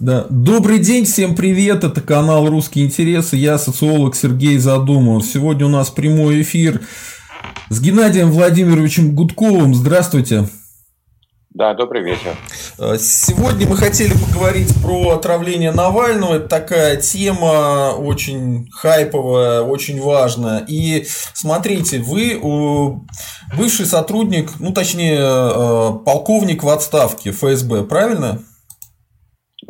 Да. Добрый день, всем привет, это канал «Русские интересы», я социолог Сергей Задумов. Сегодня у нас прямой эфир с Геннадием Владимировичем Гудковым. Здравствуйте. Да, добрый вечер. Э, сегодня мы хотели поговорить про отравление Навального. Это такая тема очень хайповая, очень важная. И смотрите, вы бывший сотрудник, ну точнее э, полковник в отставке ФСБ, правильно?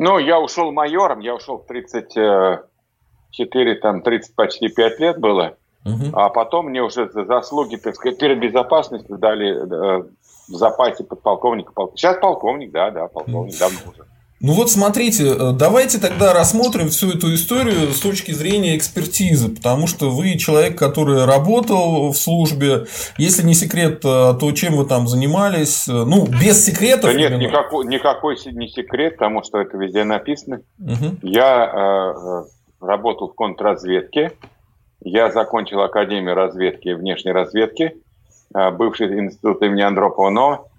Ну, я ушел майором, я ушел в 34, там 30 почти 5 лет было. Угу. А потом мне уже за заслуги, так сказать, перед безопасностью дали э, в запасе подполковника. Сейчас полковник, да, да, полковник, давно уже. Ну вот смотрите, э, давайте тогда рассмотрим всю эту историю с точки зрения экспертизы, потому что вы человек, который работал в службе, если не секрет, э, то чем вы там занимались? Э, ну, без секретов. Да нет, никакой, никакой не секрет, потому что это везде написано. Угу. Я э, работал в контрразведке, я закончил Академию разведки и внешней разведки, бывший институт имени Андропова, но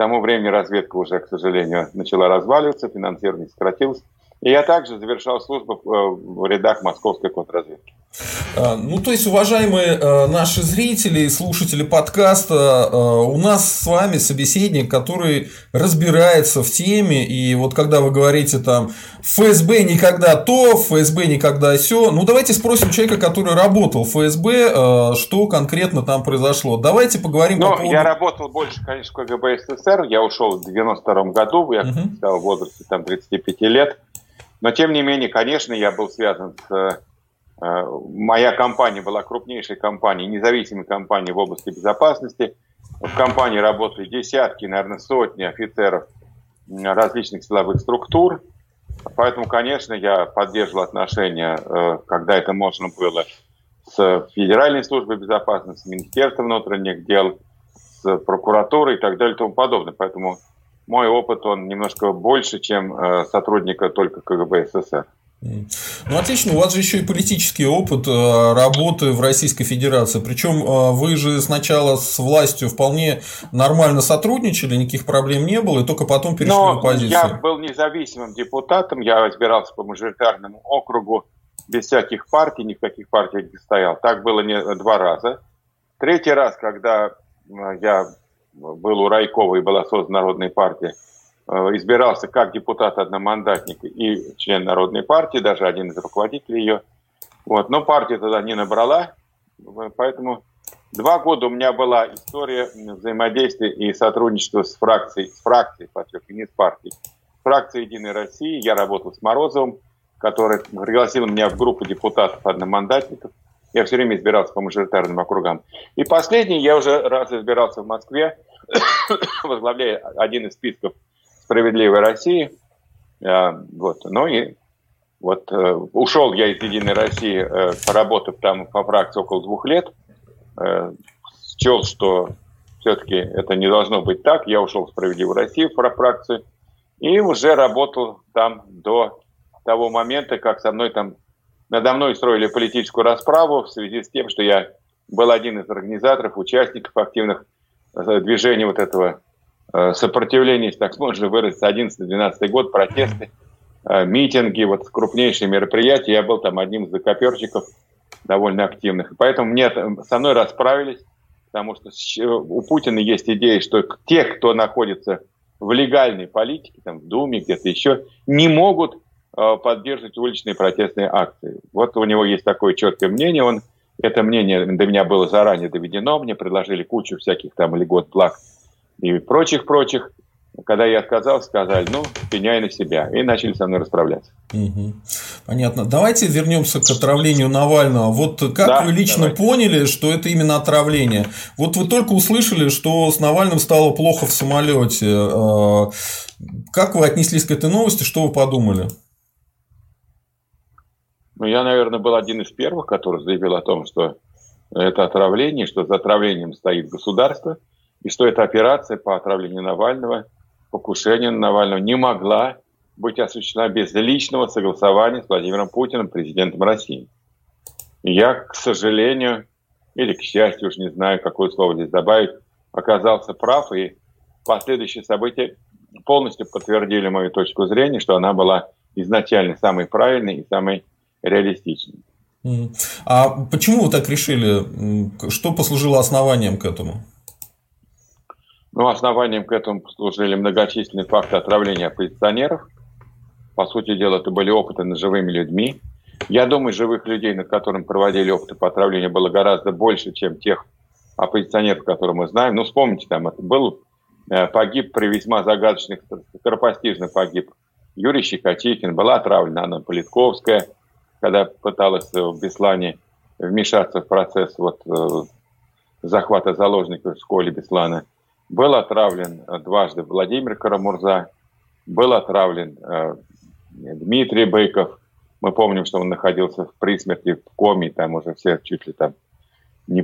тому времени разведка уже, к сожалению, начала разваливаться, финансирование сократилось. И я также завершал службу в э, рядах московской контрразведки. А, ну, то есть, уважаемые э, наши зрители и слушатели подкаста, э, у нас с вами собеседник, который разбирается в теме, и вот когда вы говорите там ФСБ никогда то, ФСБ никогда все, ну давайте спросим человека, который работал в ФСБ, что конкретно там произошло. Давайте поговорим ну, по поводу... я работал больше, конечно, в КГБ СССР, я ушел в 92 году, я угу. стал в возрасте там 35 лет. Но, тем не менее, конечно, я был связан с... Э, моя компания была крупнейшей компанией, независимой компанией в области безопасности. В компании работали десятки, наверное, сотни офицеров различных силовых структур. Поэтому, конечно, я поддерживал отношения, э, когда это можно было, с Федеральной службой безопасности, с Министерством внутренних дел, с прокуратурой и так далее и тому подобное. Поэтому мой опыт, он немножко больше, чем э, сотрудника только КГБ СССР. Ну, отлично, у вас же еще и политический опыт э, работы в Российской Федерации. Причем э, вы же сначала с властью вполне нормально сотрудничали, никаких проблем не было, и только потом перешли Но в оппозицию. Я был независимым депутатом, я избирался по мажоритарному округу без всяких партий, ни в каких партиях не стоял. Так было не два раза. Третий раз, когда я был у Райкова и была создана Народная партия, э, избирался как депутат одномандатник и член Народной партии, даже один из руководителей ее. Вот. Но партия тогда не набрала, поэтому два года у меня была история взаимодействия и сотрудничества с фракцией, с фракцией, подчеркиваю, не с партией. Фракция «Единой России», я работал с Морозовым, который пригласил меня в группу депутатов одномандатников. Я все время избирался по мажоритарным округам. И последний, я уже раз избирался в Москве, возглавляя один из списков «Справедливой России». А, вот. Ну и вот э, ушел я из «Единой России», э, поработав там по фракции около двух лет. Э, счел, что все-таки это не должно быть так. Я ушел в «Справедливую Россию» про фракцию. И уже работал там до того момента, как со мной там надо мной строили политическую расправу в связи с тем, что я был один из организаторов, участников активных э, движений вот этого э, сопротивления, так можно выразиться, 11-12 год, протесты, э, митинги, вот крупнейшие мероприятия. Я был там одним из закоперчиков довольно активных. поэтому мне со мной расправились, потому что у Путина есть идея, что те, кто находится в легальной политике, там, в Думе, где-то еще, не могут поддерживать уличные протестные акции. Вот у него есть такое четкое мнение, он это мнение до меня было заранее доведено, мне предложили кучу всяких там льгот, благ и прочих-прочих. Когда я отказался, сказали, ну, пеняй на себя. И начали со мной расправляться. Угу. Понятно. Давайте вернемся к отравлению Навального. Вот как да, вы лично давайте. поняли, что это именно отравление? Вот вы только услышали, что с Навальным стало плохо в самолете. Э, как вы отнеслись к этой новости? Что вы подумали? Ну, я, наверное, был один из первых, который заявил о том, что это отравление, что за отравлением стоит государство, и что эта операция по отравлению Навального, покушению на Навального не могла быть осуществлена без личного согласования с Владимиром Путиным, президентом России. Я, к сожалению, или к счастью, уж не знаю, какое слово здесь добавить, оказался прав, и последующие события полностью подтвердили мою точку зрения, что она была изначально самый правильный и самый реалистичный. А почему вы так решили? Что послужило основанием к этому? Ну, основанием к этому послужили многочисленные факты отравления оппозиционеров. По сути дела, это были опыты над живыми людьми. Я думаю, живых людей, над которыми проводили опыты по отравлению, было гораздо больше, чем тех оппозиционеров, которые мы знаем. Ну, вспомните, там это был э, погиб при весьма загадочных, скоропостижно погиб Юрий Щекотикин, была отравлена Анна Политковская, когда пыталась в Беслане вмешаться в процесс вот, э, захвата заложников в школе Беслана. Был отравлен э, дважды Владимир Карамурза, был отравлен э, Дмитрий Быков. Мы помним, что он находился в присмерти, в коме, там уже все чуть ли там не,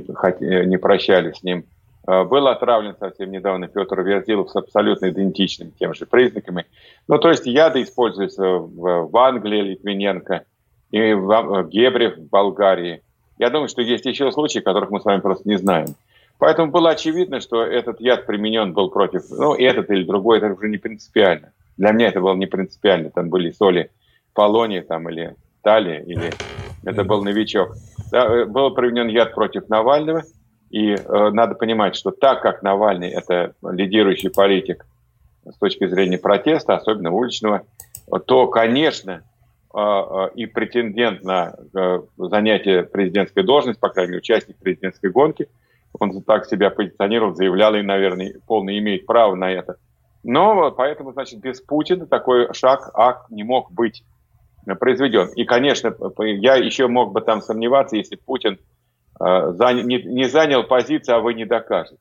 не прощались с ним. Э, был отравлен совсем недавно Петр Верзилов с абсолютно идентичными тем же признаками. Ну, то есть яды используются в, в Англии, Литвиненко, и в Гебре в Болгарии. Я думаю, что есть еще случаи, которых мы с вами просто не знаем. Поэтому было очевидно, что этот яд применен был против, ну, этот или другой, это уже не принципиально. Для меня это было не принципиально. Там были соли полония там, или талия, или это был новичок. Да, э, был применен яд против Навального, и э, надо понимать, что так как Навальный – это лидирующий политик с точки зрения протеста, особенно уличного, то, конечно, и претендент на э, занятие президентской должности, по крайней мере, участник президентской гонки – он так себя позиционировал, заявлял и, наверное, полно имеет право на это. Но поэтому, значит, без Путина такой шаг, акт не мог быть произведен. И, конечно, я еще мог бы там сомневаться, если Путин э, не, занял позицию, а вы не докажете.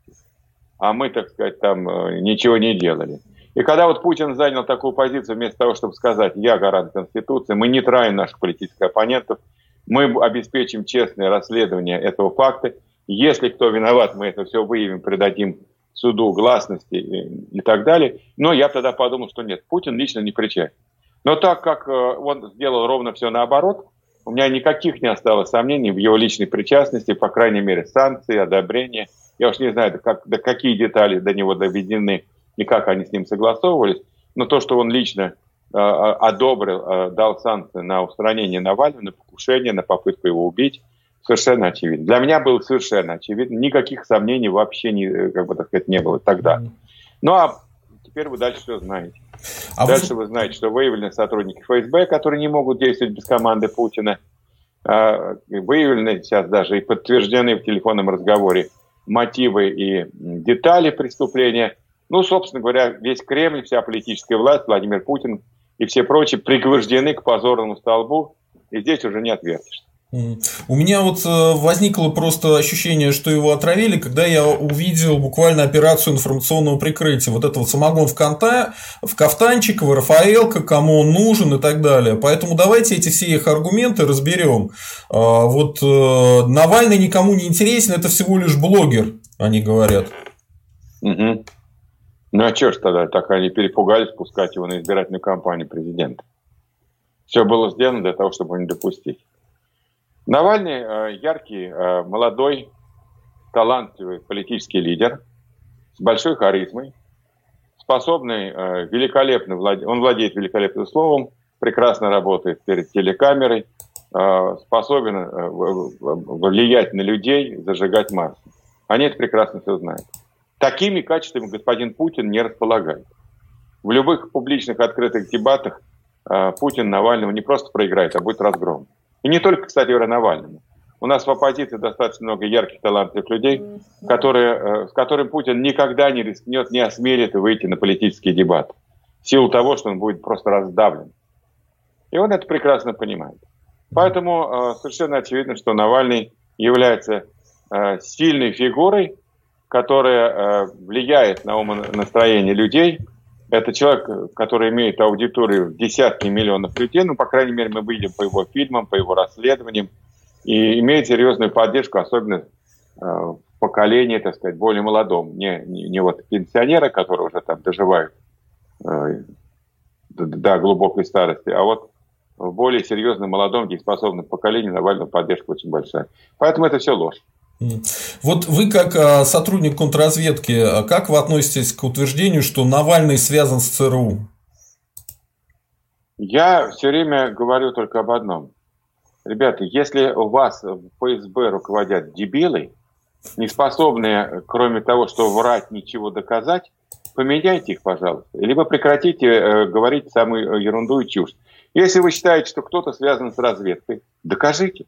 А мы, так сказать, там э, ничего не делали. И когда вот Путин занял такую позицию, вместо того, чтобы сказать, я гарант Конституции, мы не траем наших политических оппонентов, мы обеспечим честное расследование этого факта, если кто виноват, мы это все выявим, придадим суду гласности и, и так далее. Но я тогда подумал, что нет, Путин лично не причастен. Но так как э, он сделал ровно все наоборот, у меня никаких не осталось сомнений в его личной причастности, по крайней мере, санкции, одобрения. Я уж не знаю, как, до какие детали до него доведены и как они с ним согласовывались, но то, что он лично э, одобрил, э, дал санкции на устранение Навального, на покушение, на попытку его убить, совершенно очевидно. Для меня было совершенно очевидно. Никаких сомнений вообще не, как бы так сказать, не было тогда. Ну а теперь вы дальше все знаете. А дальше вы... вы знаете, что выявлены сотрудники ФСБ, которые не могут действовать без команды Путина. А, выявлены сейчас даже и подтверждены в телефонном разговоре мотивы и детали преступления. Ну, собственно говоря, весь Кремль, вся политическая власть, Владимир Путин и все прочие пригвождены к позорному столбу, и здесь уже не отвертишься. У меня вот э, возникло просто ощущение, что его отравили, когда я увидел буквально операцию информационного прикрытия. Вот это вот самогон в, канта, в кафтанчик, в Рафаэлка, кому он нужен и так далее. Поэтому давайте эти все их аргументы разберем. А, вот э, Навальный никому не интересен, это всего лишь блогер, они говорят. Угу. Ну а что ж тогда, так они перепугались пускать его на избирательную кампанию президента. Все было сделано для того, чтобы не допустить. Навальный э, яркий, э, молодой, талантливый политический лидер с большой харизмой, способный, э, великолепно, он владеет великолепным словом, прекрасно работает перед телекамерой, способен влиять на людей, зажигать массы. Они это прекрасно все знают. Такими качествами господин Путин не располагает. В любых публичных открытых дебатах Путин Навального не просто проиграет, а будет разгром. И не только, кстати говоря, Навальному. У нас в оппозиции достаточно много ярких, талантливых людей, которые, э, с которыми Путин никогда не рискнет, не осмелит выйти на политический дебат. В силу того, что он будет просто раздавлен. И он это прекрасно понимает. Поэтому э, совершенно очевидно, что Навальный является э, сильной фигурой, которая влияет на умонастроение людей, это человек, который имеет аудиторию в десятки миллионов людей, ну, по крайней мере, мы видим по его фильмам, по его расследованиям, и имеет серьезную поддержку, особенно э, в поколении, так сказать, более молодом. Не, не, не вот пенсионеры, которые уже там доживают э, до глубокой старости, а вот в более серьезном, молодом, дееспособном поколении Навального поддержка очень большая. Поэтому это все ложь. Вот вы как а, сотрудник контрразведки, а как вы относитесь к утверждению, что Навальный связан с ЦРУ? Я все время говорю только об одном. Ребята, если у вас в ФСБ руководят дебилы, не способные, кроме того, что врать, ничего доказать, поменяйте их, пожалуйста. Либо прекратите э, говорить самую ерунду и чушь. Если вы считаете, что кто-то связан с разведкой, докажите.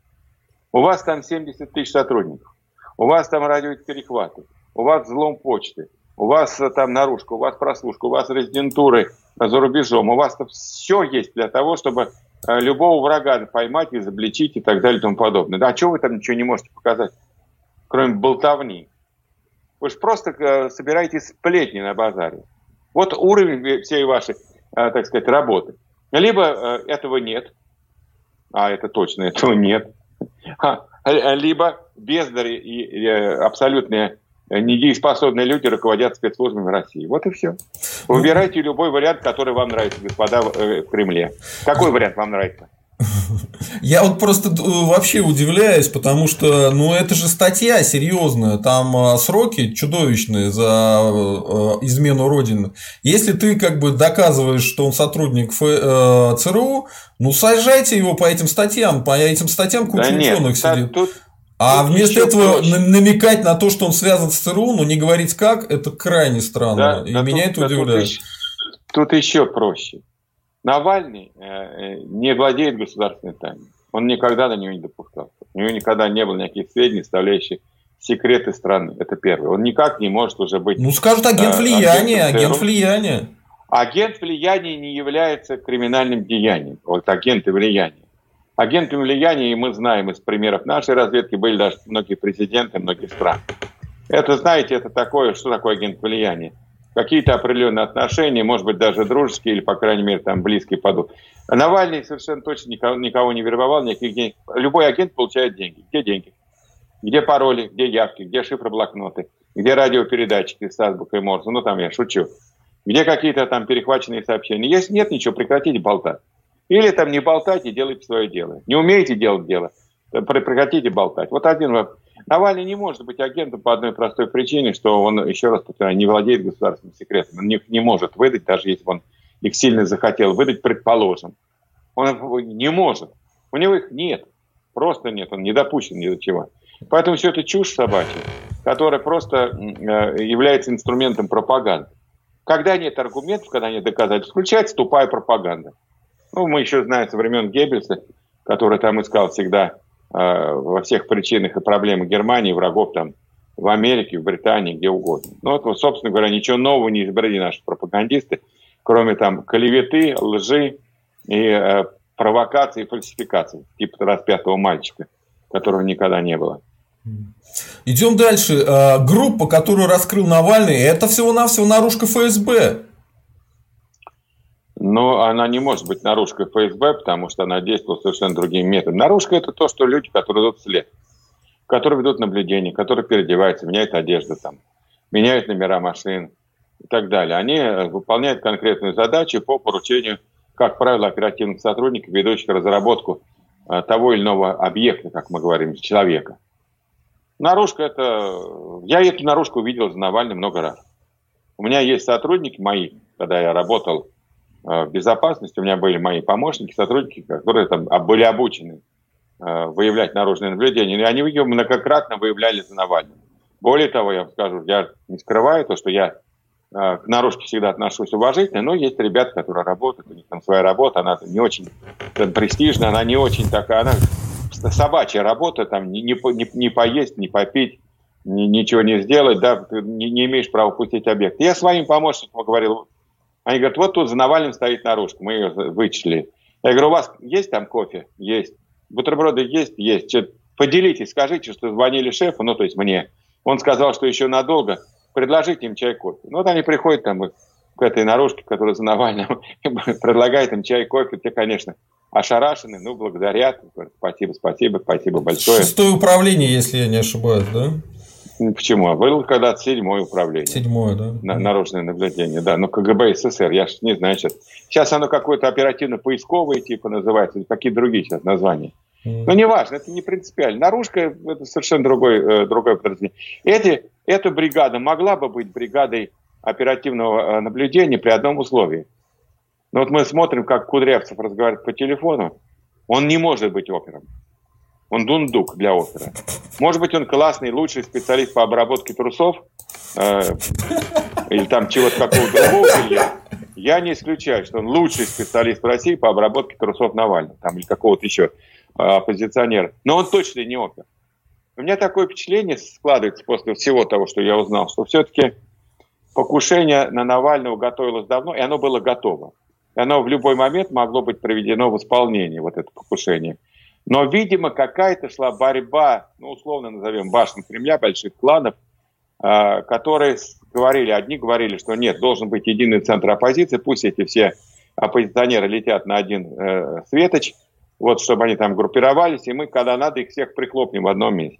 У вас там 70 тысяч сотрудников. У вас там радиоперехваты. У вас взлом почты. У вас э, там наружка, у вас прослушка, у вас резидентуры за рубежом. У вас там все есть для того, чтобы э, любого врага поймать, изобличить и так далее и тому подобное. А чего вы там ничего не можете показать, кроме болтовни? Вы же просто э, собираете сплетни на базаре. Вот уровень всей вашей, так сказать, работы. Либо этого нет, а это точно этого нет. Либо бездари и абсолютные недееспособные люди руководят спецслужбами России. Вот и все. Выбирайте любой вариант, который вам нравится, господа э, в Кремле. Какой вариант вам нравится? Я вот просто э, вообще удивляюсь, потому что, ну, это же статья серьезная, там э, сроки чудовищные за измену Родины. Если ты как бы доказываешь, что он сотрудник ЦРУ, ну, сажайте его по этим статьям, по этим статьям куча да ученых сидит. Тут, а тут вместо этого проще. намекать на то, что он связан с ЦРУ, но не говорить как, это крайне странно. Да, и да меня тут, это удивляет. Тут, тут еще проще. Навальный э, э, не владеет государственной тайной. Он никогда на нее не допускался. У него никогда не было никаких сведений, составляющих секреты страны. Это первое. Он никак не может уже быть... Ну, скажут агент э, влияния, агент влияния. Агент влияния не является криминальным деянием. Вот агенты влияния. Агентами влияния, и мы знаем из примеров нашей разведки, были даже многие президенты многих стран. Это, знаете, это такое, что такое агент влияния? Какие-то определенные отношения, может быть, даже дружеские или, по крайней мере, там близкие падут. Навальный совершенно точно никого, никого не вербовал, никаких денег. Любой агент получает деньги. Где деньги? Где пароли, где явки, где шифроблокноты, где радиопередатчики с азбукой Морзе, ну там я шучу. Где какие-то там перехваченные сообщения. Если нет ничего, прекратите болтать. Или там не болтайте, делайте свое дело. Не умеете делать дело, прекратите болтать. Вот один вопрос. Навальный не может быть агентом по одной простой причине, что он, еще раз повторяю, не владеет государственным секретом. Он их не может выдать, даже если он их сильно захотел выдать, предположим. Он не может. У него их нет. Просто нет. Он не допущен ни до чего. Поэтому все это чушь собачья, которая просто э, является инструментом пропаганды. Когда нет аргументов, когда нет доказательств, включается тупая пропаганда. Ну, мы еще знаем со времен Геббельса, который там искал всегда во всех причинах и проблемах Германии, врагов там в Америке, в Британии, где угодно. Ну, вот, собственно говоря, ничего нового не изобрели наши пропагандисты, кроме там клеветы, лжи и э, провокаций и фальсификаций, типа распятого мальчика, которого никогда не было. Идем дальше. Э, группа, которую раскрыл Навальный, это всего-навсего наружка ФСБ. Но она не может быть наружкой ФСБ, потому что она действует совершенно другим методом. Наружка – это то, что люди, которые идут след, которые ведут наблюдение, которые переодеваются, меняют одежду, там, меняют номера машин и так далее. Они э, выполняют конкретную задачу по поручению, как правило, оперативных сотрудников, ведущих разработку э, того или иного объекта, как мы говорим, человека. Наружка – это... Я эту наружку увидел за Навальным много раз. У меня есть сотрудники мои, когда я работал Э, безопасности. У меня были мои помощники, сотрудники, которые там были обучены э, выявлять наружное наблюдение. И они ее многократно выявляли за Навальным. Более того, я вам скажу, я не скрываю то, что я э, к наружке всегда отношусь уважительно, но есть ребята, которые работают, у них там своя работа, она не очень престижная, она не очень такая, она собачья работа, там не, не, не поесть, не попить, ни, ничего не сделать, да, ты не, не имеешь права пустить объект. Я своим помощникам говорил, они говорят, вот тут за Навальным стоит наружка, мы ее вычислили. Я говорю, у вас есть там кофе? Есть. Бутерброды есть? Есть. Что, поделитесь, скажите, что звонили шефу, ну, то есть мне. Он сказал, что еще надолго. Предложите им чай, кофе. Ну, вот они приходят там к этой наружке, которая за Навальным, предлагает им чай, кофе. Те, конечно, ошарашены, ну, благодарят. Спасибо, спасибо, спасибо большое. Шестое управление, если я не ошибаюсь, да? Почему? Было когда-то седьмое управление. Седьмое, да. На, наружное наблюдение, да. Но КГБ СССР, я не знаю сейчас. Сейчас оно какое-то оперативно-поисковое типа называется, или какие другие сейчас названия. Mm. Но неважно, это не принципиально. Наружка – это совершенно другой, э, другое подразделение. Эти, эта бригада могла бы быть бригадой оперативного э, наблюдения при одном условии. Но вот мы смотрим, как Кудрявцев разговаривает по телефону. Он не может быть опером. Он дундук для опера. Может быть, он классный, лучший специалист по обработке трусов э, или там чего-то такого другого белья. Я не исключаю, что он лучший специалист в России по обработке трусов Навального там, или какого-то еще э, оппозиционера. Но он точно не опер. У меня такое впечатление складывается после всего того, что я узнал, что все-таки покушение на Навального готовилось давно, и оно было готово. И оно в любой момент могло быть проведено в исполнение, вот это покушение. Но, видимо, какая-то шла борьба, ну, условно назовем, башен Кремля, больших кланов, э, которые говорили, одни говорили, что нет, должен быть единый центр оппозиции, пусть эти все оппозиционеры летят на один э, светоч, вот, чтобы они там группировались, и мы, когда надо, их всех прихлопнем в одном месте.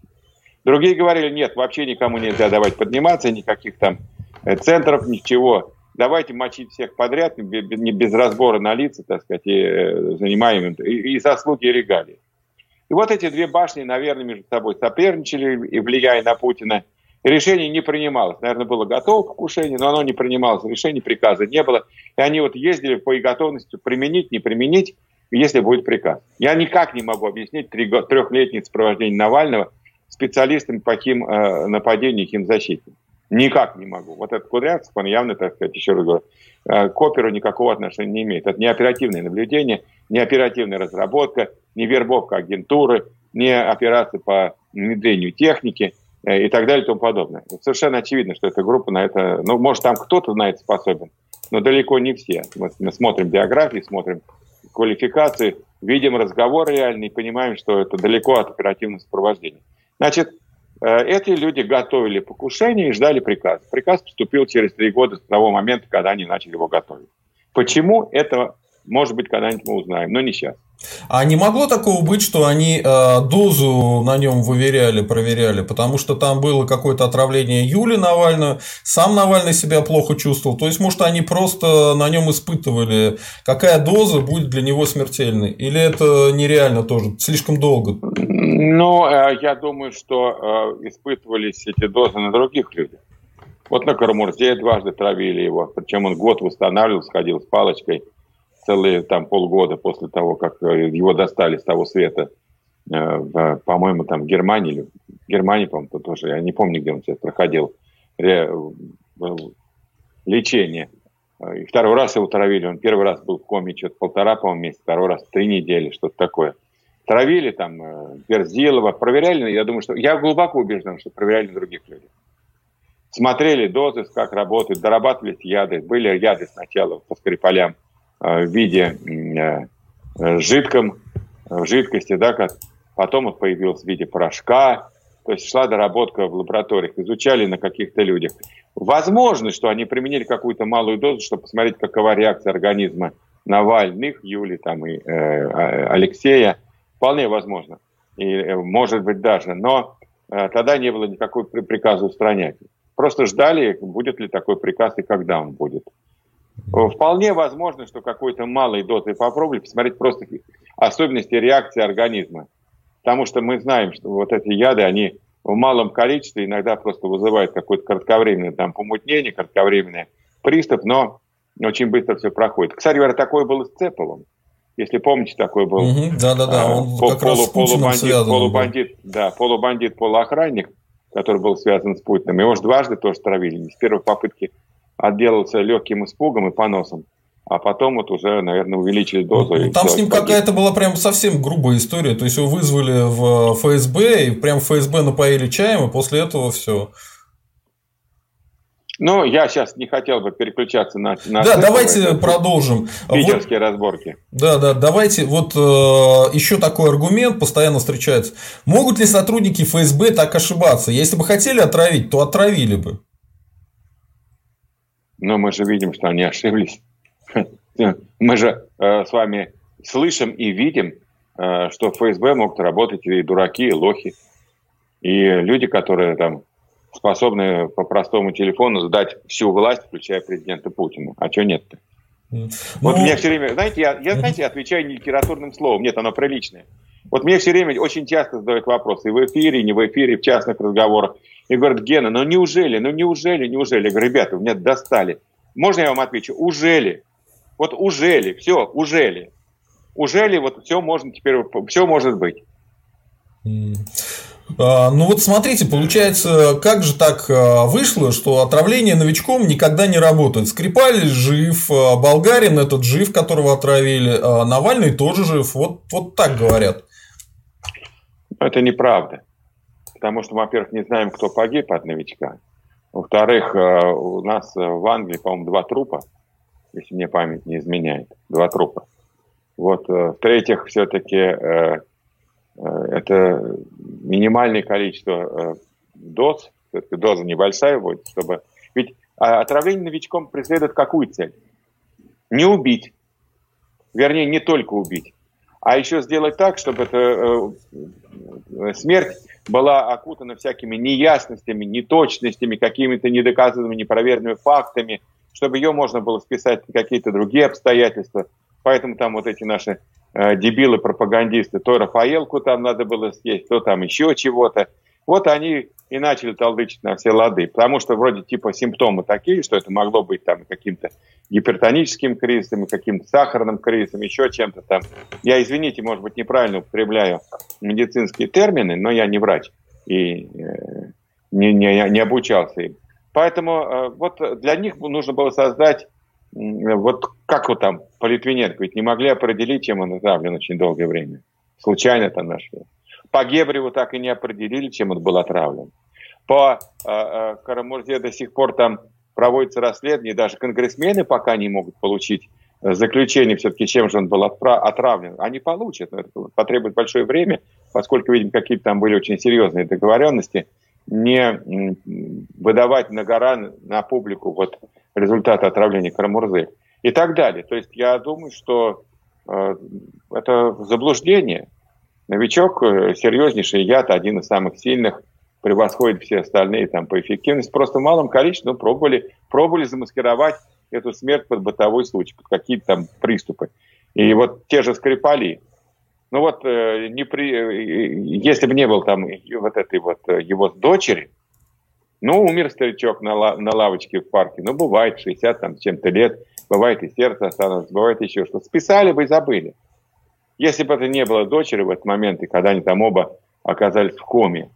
Другие говорили, нет, вообще никому нельзя давать подниматься, никаких там э, центров, ничего. Давайте мочить всех подряд, не без разбора на лица, так сказать, и э, занимаем и, и заслуги, и регалии. И вот эти две башни, наверное, между собой соперничали, и влияя на Путина. Решение не принималось. Наверное, было готово покушение, но оно не принималось. Решения приказа не было. И они вот ездили по готовности применить, не применить, если будет приказ. Я никак не могу объяснить трехлетнее сопровождение Навального специалистам по хим, э, нападению и химзащите. Никак не могу. Вот этот Кудрявцев, он явно, так сказать, еще раз говорю, э, к оперу никакого отношения не имеет. Это не оперативное наблюдение, не оперативная разработка, не вербовка агентуры, не операции по внедрению техники э, и так далее и тому подобное. Совершенно очевидно, что эта группа на это, ну, может, там кто-то на это способен, но далеко не все. Мы, мы смотрим биографии, смотрим квалификации, видим разговор реальный и понимаем, что это далеко от оперативного сопровождения. Значит, э, эти люди готовили покушение и ждали приказ. Приказ поступил через три года с того момента, когда они начали его готовить. Почему это, может быть, когда-нибудь мы узнаем, но не сейчас. А не могло такого быть, что они э, дозу на нем выверяли, проверяли, потому что там было какое-то отравление Юли Навального, сам Навальный себя плохо чувствовал. То есть, может, они просто на нем испытывали, какая доза будет для него смертельной? Или это нереально тоже, слишком долго? Ну, э, я думаю, что э, испытывались эти дозы на других людях. Вот на Карамурзе дважды травили его, причем он год восстанавливался, ходил с палочкой – целые там полгода после того, как э, его достали с того света, э, по-моему, там в Германии, или в Германии, по-моему, тоже, я не помню, где он сейчас проходил лечение. И второй раз его травили. Он первый раз был в коме что-то полтора, по-моему, месяца, второй раз три недели, что-то такое. Травили там э, проверяли, я думаю, что... Я глубоко убежден, что проверяли других людей. Смотрели дозы, как работают, дорабатывались яды. Были яды сначала по Скрипалям, в виде э, жидком, в жидкости, да, как потом вот появился в виде порошка, то есть шла доработка в лабораториях, изучали на каких-то людях. Возможно, что они применили какую-то малую дозу, чтобы посмотреть, какова реакция организма Навальных, Юли там, и э, а, Алексея. Вполне возможно. И, э, может быть, даже. Но э, тогда не было никакого приказа устранять. Просто ждали, будет ли такой приказ и когда он будет. Вполне возможно, что какой-то малой дозой попробовали, посмотреть просто особенности реакции организма. Потому что мы знаем, что вот эти яды, они в малом количестве иногда просто вызывают какое-то кратковременное там помутнение, кратковременный приступ, но очень быстро все проходит. Кстати говоря, такое было с Цеповым. Если помните, такой был да-да-да, а, он пол, как полу, раз полубандит, полубандит, да, полубандит, полуохранник, который был связан с Путиным. Его же дважды тоже травили. Не с первой попытки отделался легким испугом и поносом. А потом вот уже, наверное, увеличили дозу. Ну, там с ним какая-то была прям совсем грубая история. То есть его вызвали в ФСБ, и прям ФСБ напоили чаем, и после этого все. Ну, я сейчас не хотел бы переключаться на... на да, давайте это, продолжим. Питерские вот, разборки. Да, да, давайте. Вот э, еще такой аргумент постоянно встречается. Могут ли сотрудники ФСБ так ошибаться? Если бы хотели отравить, то отравили бы. Но мы же видим, что они ошиблись. Мы же э, с вами слышим и видим, э, что в ФСБ могут работать и дураки, и лохи, и люди, которые там способны по простому телефону сдать всю власть, включая президента Путина. А что нет-то? Ну... Вот мне все время, знаете, я, я знаете, отвечаю не литературным словом, нет, оно приличное. Вот мне все время очень часто задают вопросы и в эфире, и не в эфире, в частных разговорах. И говорят, Гена, ну неужели, ну неужели, неужели? Я говорю, ребята, вы меня достали. Можно я вам отвечу? Ужели? Вот уже ли, все, уже ли. Уже ли вот все можно теперь, все может быть. А, ну вот смотрите, получается, как же так а, вышло, что отравление новичком никогда не работает. Скрипаль жив, а, Болгарин этот жив, которого отравили, Навальный тоже жив. Вот, вот так говорят. Это неправда. Потому что, во-первых, не знаем, кто погиб от новичка. Во-вторых, у нас в Англии, по-моему, два трупа, если мне память не изменяет. Два трупа. Вот. В-третьих, все-таки э, Э, это минимальное количество э, доз, все-таки доза небольшая будет, чтобы... Ведь а, отравление новичком преследует какую цель? Не убить. Вернее, не только убить, а еще сделать так, чтобы эта э, смерть была окутана всякими неясностями, неточностями, какими-то недоказанными, непроверенными фактами, чтобы ее можно было списать на какие-то другие обстоятельства. Поэтому там вот эти наши Э, дебилы-пропагандисты, то Рафаэлку там надо было съесть, то там еще чего-то. Вот они и начали толдычить на все лады, потому что вроде типа симптомы такие, что это могло быть там каким-то гипертоническим кризисом, каким-то сахарным кризисом, еще чем-то там. Я, извините, может быть, неправильно употребляю медицинские термины, но я не врач и э, не, не, не обучался им. Поэтому э, вот для них нужно было создать вот как вот там по Литвиненко, ведь не могли определить, чем он отравлен очень долгое время. Случайно там нашли. По Гебреву так и не определили, чем он был отравлен. По э, э, Карамурзе до сих пор там проводится расследование, даже конгрессмены пока не могут получить заключение все-таки, чем же он был отравлен. Они получат, но это потребует большое время, поскольку, видим, какие-то там были очень серьезные договоренности, не выдавать на гора на публику вот результаты отравления Карамурзы и так далее. То есть я думаю, что э, это заблуждение. Новичок э, серьезнейший яд, один из самых сильных, превосходит все остальные там по эффективности. Просто в малом количестве ну, пробовали, пробовали замаскировать эту смерть под бытовой случай, под какие-то там приступы. И вот те же Скрипали, ну вот, э, не при, э, если бы не был там вот этой вот э, его дочери, ну, умер старичок на, на лавочке в парке. Ну, бывает, 60 там чем-то лет. Бывает и сердце остановится, бывает еще что. Списали бы и забыли. Если бы это не было дочери в этот момент, и когда они там оба оказались в коме.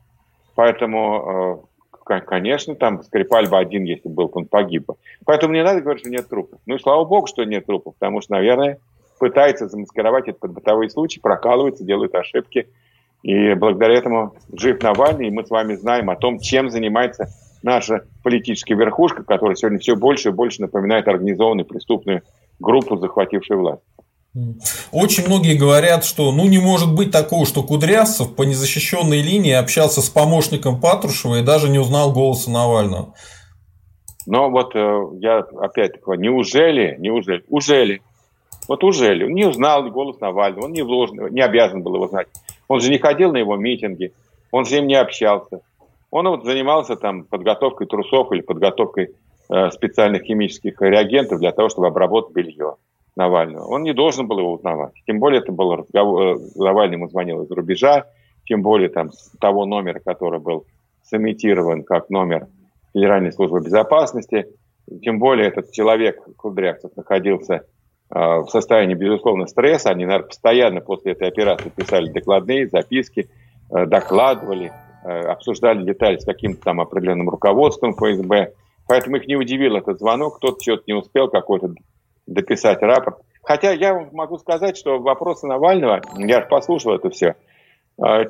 Поэтому, э, конечно, там Скрипаль бы один, если был, он погиб бы. Поэтому не надо говорить, что нет трупов. Ну, и слава богу, что нет трупов, потому что, наверное, пытается замаскировать это под бытовые случаи, прокалывается, делает ошибки – и благодаря этому жив Навальный, и мы с вами знаем о том, чем занимается наша политическая верхушка, которая сегодня все больше и больше напоминает организованную преступную группу, захватившую власть. Очень многие говорят, что ну не может быть такого, что Кудрявцев по незащищенной линии общался с помощником Патрушева и даже не узнал голоса Навального. Но вот э, я опять таки, неужели, неужели, ужели, вот ужели, он не узнал голос Навального, он не, должен, не обязан был его знать. Он же не ходил на его митинги, он с ним не общался. Он вот занимался там подготовкой трусов или подготовкой э, специальных химических реагентов для того, чтобы обработать белье Навального. Он не должен был его узнавать. Тем более это был разговор, э, Навальный ему звонил из рубежа, тем более там того номера, который был сымитирован как номер Федеральной службы безопасности. Тем более этот человек, Кудрявцев, находился Э, в состоянии, безусловно, стресса. Они, наверное, постоянно после этой операции писали докладные, записки, э, докладывали, э, обсуждали детали с каким-то там определенным руководством ФСБ. Поэтому их не удивил этот звонок. Кто-то что-то не успел какой-то дописать рапорт. Хотя я вам могу сказать, что вопросы Навального, я послушал это все,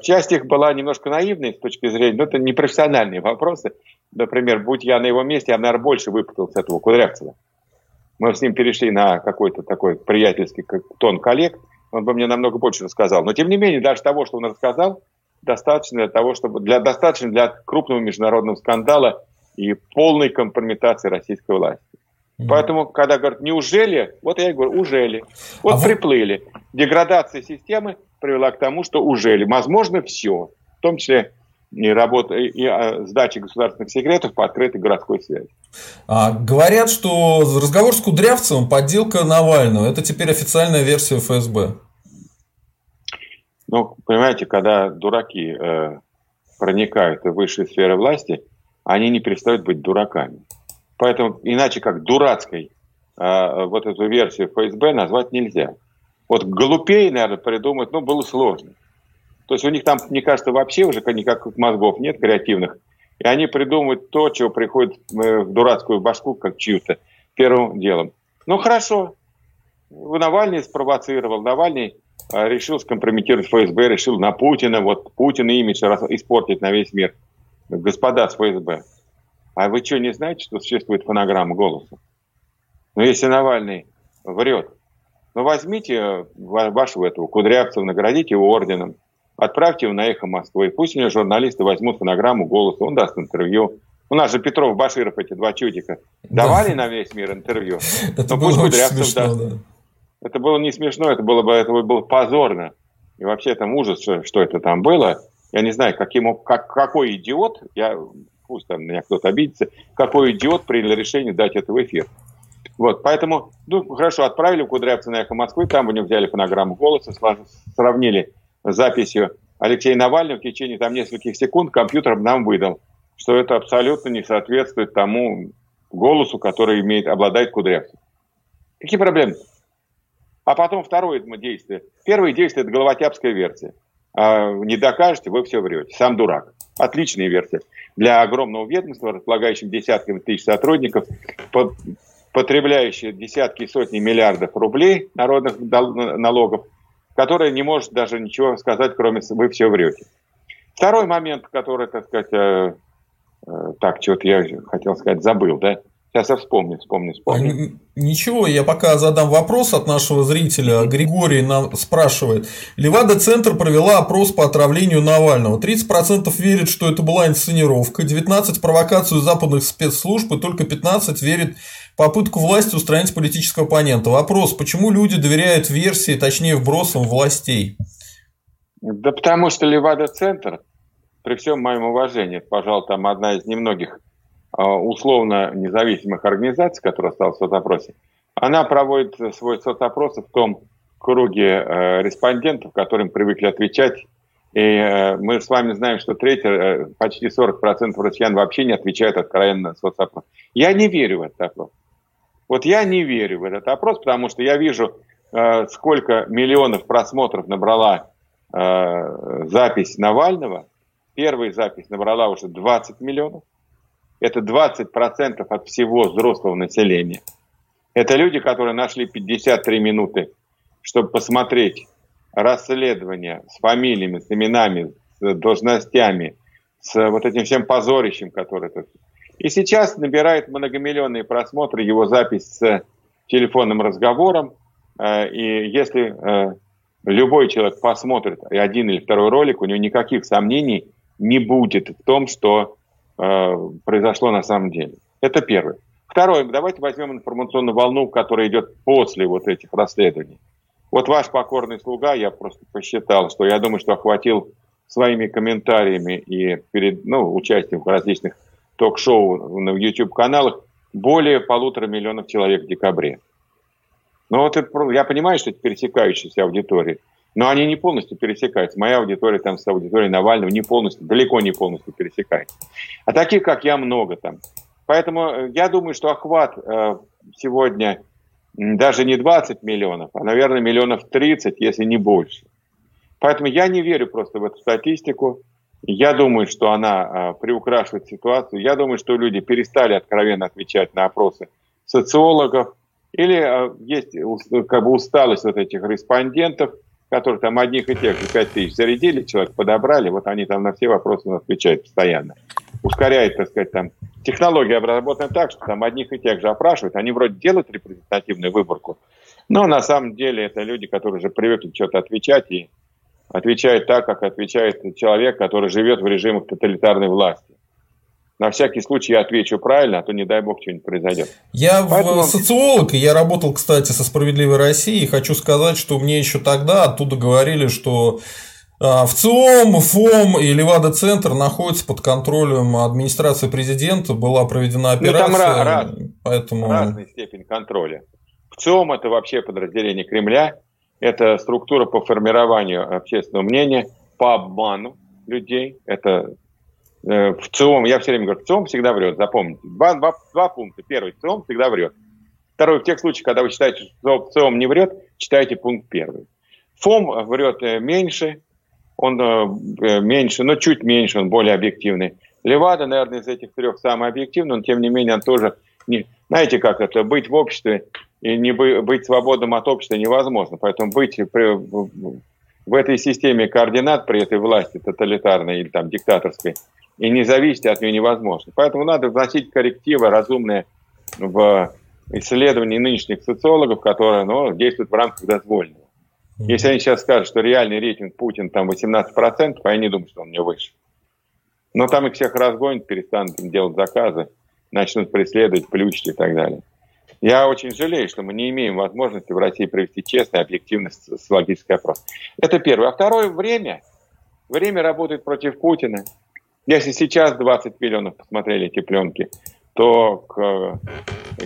часть их была немножко наивной с точки зрения, но это непрофессиональные вопросы. Например, будь я на его месте, я, наверное, больше выпутал с этого Кудрявцева мы с ним перешли на какой-то такой приятельский тон коллег, он бы мне намного больше рассказал. Но тем не менее, даже того, что он рассказал, достаточно для того, чтобы для, достаточно для крупного международного скандала и полной компрометации российской власти. Mm-hmm. Поэтому, когда говорят, неужели, вот я и говорю, ужели. Вот а приплыли. Деградация системы привела к тому, что ужели. Возможно, все. В том числе и, работа, и а, сдачи государственных секретов по открытой городской связи. А, говорят, что разговор с Кудрявцевым – подделка Навального. Это теперь официальная версия ФСБ. Ну, понимаете, когда дураки э, проникают в высшие сферы власти, они не перестают быть дураками. Поэтому иначе как дурацкой э, вот эту версию ФСБ назвать нельзя. Вот глупее, наверное, придумать, ну, было сложно. То есть у них там, мне кажется, вообще уже никаких мозгов нет креативных. И они придумывают то, чего приходит в дурацкую башку, как чью-то, первым делом. Ну, хорошо. Навальный спровоцировал. Навальный а, решил скомпрометировать ФСБ, решил на Путина, вот Путин имидж испортить на весь мир. Господа с ФСБ, а вы что, не знаете, что существует фонограмма голоса? Ну, если Навальный врет, ну, возьмите вашего этого Кудрявцева, наградите его орденом, отправьте его на «Эхо Москвы», пусть у него журналисты возьмут фонограмму голоса, он даст интервью. У нас же Петров, Баширов, эти два чудика, давали да. на весь мир интервью. Это было очень смешно, да. Это было не смешно, это было бы это было позорно. И вообще там ужас, что это там было. Я не знаю, каким, как, какой идиот, я, пусть там меня кто-то обидится, какой идиот принял решение дать это в эфир. Вот, поэтому, ну, хорошо, отправили Кудрявцева на «Эхо Москвы», там у него взяли фонограмму голоса, сравнили с записью Алексея Навального в течение там нескольких секунд компьютер нам выдал, что это абсолютно не соответствует тому голосу, который имеет, обладает Кудрявцев. Какие проблемы? А потом второе действие. Первое действие – это головотяпская версия. А, не докажете, вы все врете. Сам дурак. Отличная версия. Для огромного ведомства, располагающего десятками тысяч сотрудников, потребляющие десятки и сотни миллиардов рублей народных налогов, которая не может даже ничего сказать, кроме «вы все врете». Второй момент, который, так сказать, э, э, так, что-то я хотел сказать, забыл, да? Сейчас я вспомню, вспомню, вспомню. Ничего, я пока задам вопрос от нашего зрителя. Григорий нам спрашивает. Левада-центр провела опрос по отравлению Навального. 30% верит, что это была инсценировка, 19% провокацию западных спецслужб и только 15% верит попытку власти устранить политического оппонента. Вопрос, почему люди доверяют версии, точнее вбросам властей? Да потому что Левада-центр, при всем моем уважении, пожалуй, там одна из немногих а, условно независимых организаций, которая осталась в соцопросе, она проводит свой соцопрос в том круге э, респондентов, которым привыкли отвечать. И э, мы с вами знаем, что треть, э, почти 40% россиян вообще не отвечают откровенно на соцопрос. Я не верю в этот опрос. Вот я не верю в этот опрос, потому что я вижу, э, сколько миллионов просмотров набрала э, запись Навального. Первая запись набрала уже 20 миллионов это 20% от всего взрослого населения. Это люди, которые нашли 53 минуты, чтобы посмотреть расследование с фамилиями, с именами, с должностями, с вот этим всем позорищем, которое тут. И сейчас набирает многомиллионные просмотры его запись с телефонным разговором. Э, и если э, любой человек посмотрит один или второй ролик, у него никаких сомнений не будет в том, что произошло на самом деле. Это первое. Второе, давайте возьмем информационную волну, которая идет после вот этих расследований. Вот ваш покорный слуга, я просто посчитал, что я думаю, что охватил своими комментариями и перед, ну, участием в различных ток-шоу на YouTube-каналах более полутора миллионов человек в декабре. Ну вот это, я понимаю, что это пересекающаяся аудитория. Но они не полностью пересекаются. Моя аудитория там с аудиторией Навального не полностью, далеко не полностью пересекается. А таких, как я, много там. Поэтому э, я думаю, что охват э, сегодня даже не 20 миллионов, а, наверное, миллионов 30, если не больше. Поэтому я не верю просто в эту статистику. Я думаю, что она э, приукрашивает ситуацию. Я думаю, что люди перестали откровенно отвечать на опросы социологов. Или э, есть как бы усталость вот этих респондентов – которые там одних и тех же 5 тысяч зарядили, человек подобрали, вот они там на все вопросы отвечают постоянно. Ускоряет, так сказать, там технология обработана так, что там одних и тех же опрашивают, они вроде делают репрезентативную выборку, но на самом деле это люди, которые уже привыкли что-то отвечать и отвечают так, как отвечает человек, который живет в режимах тоталитарной власти на всякий случай я отвечу правильно, а то не дай бог что-нибудь произойдет. Я Поэтому... социолог, и я работал, кстати, со «Справедливой Россией», и хочу сказать, что мне еще тогда оттуда говорили, что а, ВЦИОМ, ФОМ и Левада-центр находятся под контролем администрации президента, была проведена операция. Ну, там раз, поэтому... разная степень контроля. ВЦИОМ это вообще подразделение Кремля, это структура по формированию общественного мнения, по обману людей, это ВЦИОМ, я все время говорю, ВЦИОМ всегда врет, запомните. Два, два, два пункта. Первый, ВЦИОМ всегда врет. Второе, в тех случаях, когда вы считаете, что ВЦИОМ не врет, читайте пункт первый. ФОМ врет меньше, он меньше, но чуть меньше, он более объективный. Левада, наверное, из этих трех самый объективный, но тем не менее он тоже не... Знаете, как это, быть в обществе и не быть свободным от общества невозможно. Поэтому быть при, в этой системе координат при этой власти тоталитарной или там диктаторской и не зависеть от нее невозможно. Поэтому надо вносить коррективы разумные в исследования нынешних социологов, которые ну, действуют в рамках дозволенного. Если они сейчас скажут, что реальный рейтинг Путин там 18%, а я не думаю, что он не выше. Но там их всех разгонят, перестанут им делать заказы, начнут преследовать, плющить и так далее. Я очень жалею, что мы не имеем возможности в России провести честный, объективный социологический опрос. Это первое. А второе – время. Время работает против Путина. Если сейчас 20 миллионов посмотрели эти пленки, то к...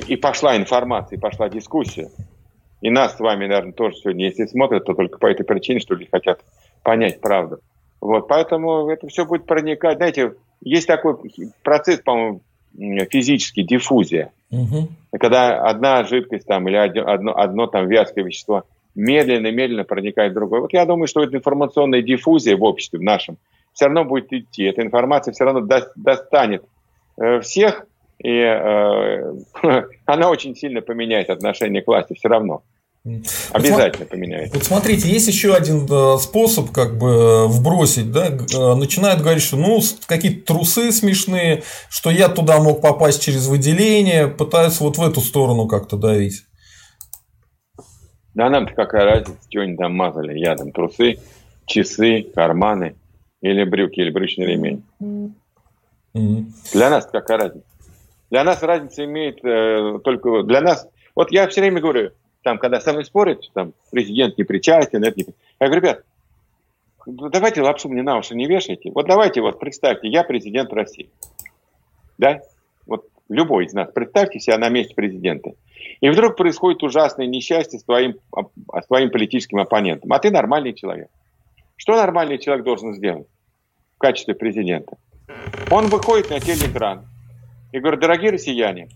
и пошла информация, и пошла дискуссия. И нас с вами, наверное, тоже сегодня, если смотрят, то только по этой причине, что люди хотят понять правду. Вот, поэтому это все будет проникать. Знаете, есть такой процесс, по-моему, физический, диффузия. Угу. Когда одна жидкость там, или одно, одно там вязкое вещество медленно-медленно проникает в другое. Вот я думаю, что эта информационная диффузия в обществе в нашем все равно будет идти. Эта информация все равно достанет э, всех, и э, она очень сильно поменяет отношение к власти все равно. Обязательно вот, поменяет. Вот смотрите, есть еще один способ как бы э, вбросить, да, э, начинают говорить, что ну какие-то трусы смешные, что я туда мог попасть через выделение, пытаются вот в эту сторону как-то давить. Да нам-то какая разница, что они там мазали Я там трусы, часы, карманы или брюки, или брючный ремень. Mm-hmm. Для нас какая разница? Для нас разница имеет э, только... Для нас... Вот я все время говорю, там, когда со мной спорят, там, президент не причастен, это не... Я говорю, ребят, давайте лапшу мне на уши не вешайте. Вот давайте вот представьте, я президент России. Да? Вот любой из нас, представьте себя на месте президента. И вдруг происходит ужасное несчастье с твоим, с твоим политическим оппонентом. А ты нормальный человек. Что нормальный человек должен сделать в качестве президента? Он выходит на телеэкран, и говорю, дорогие россияне,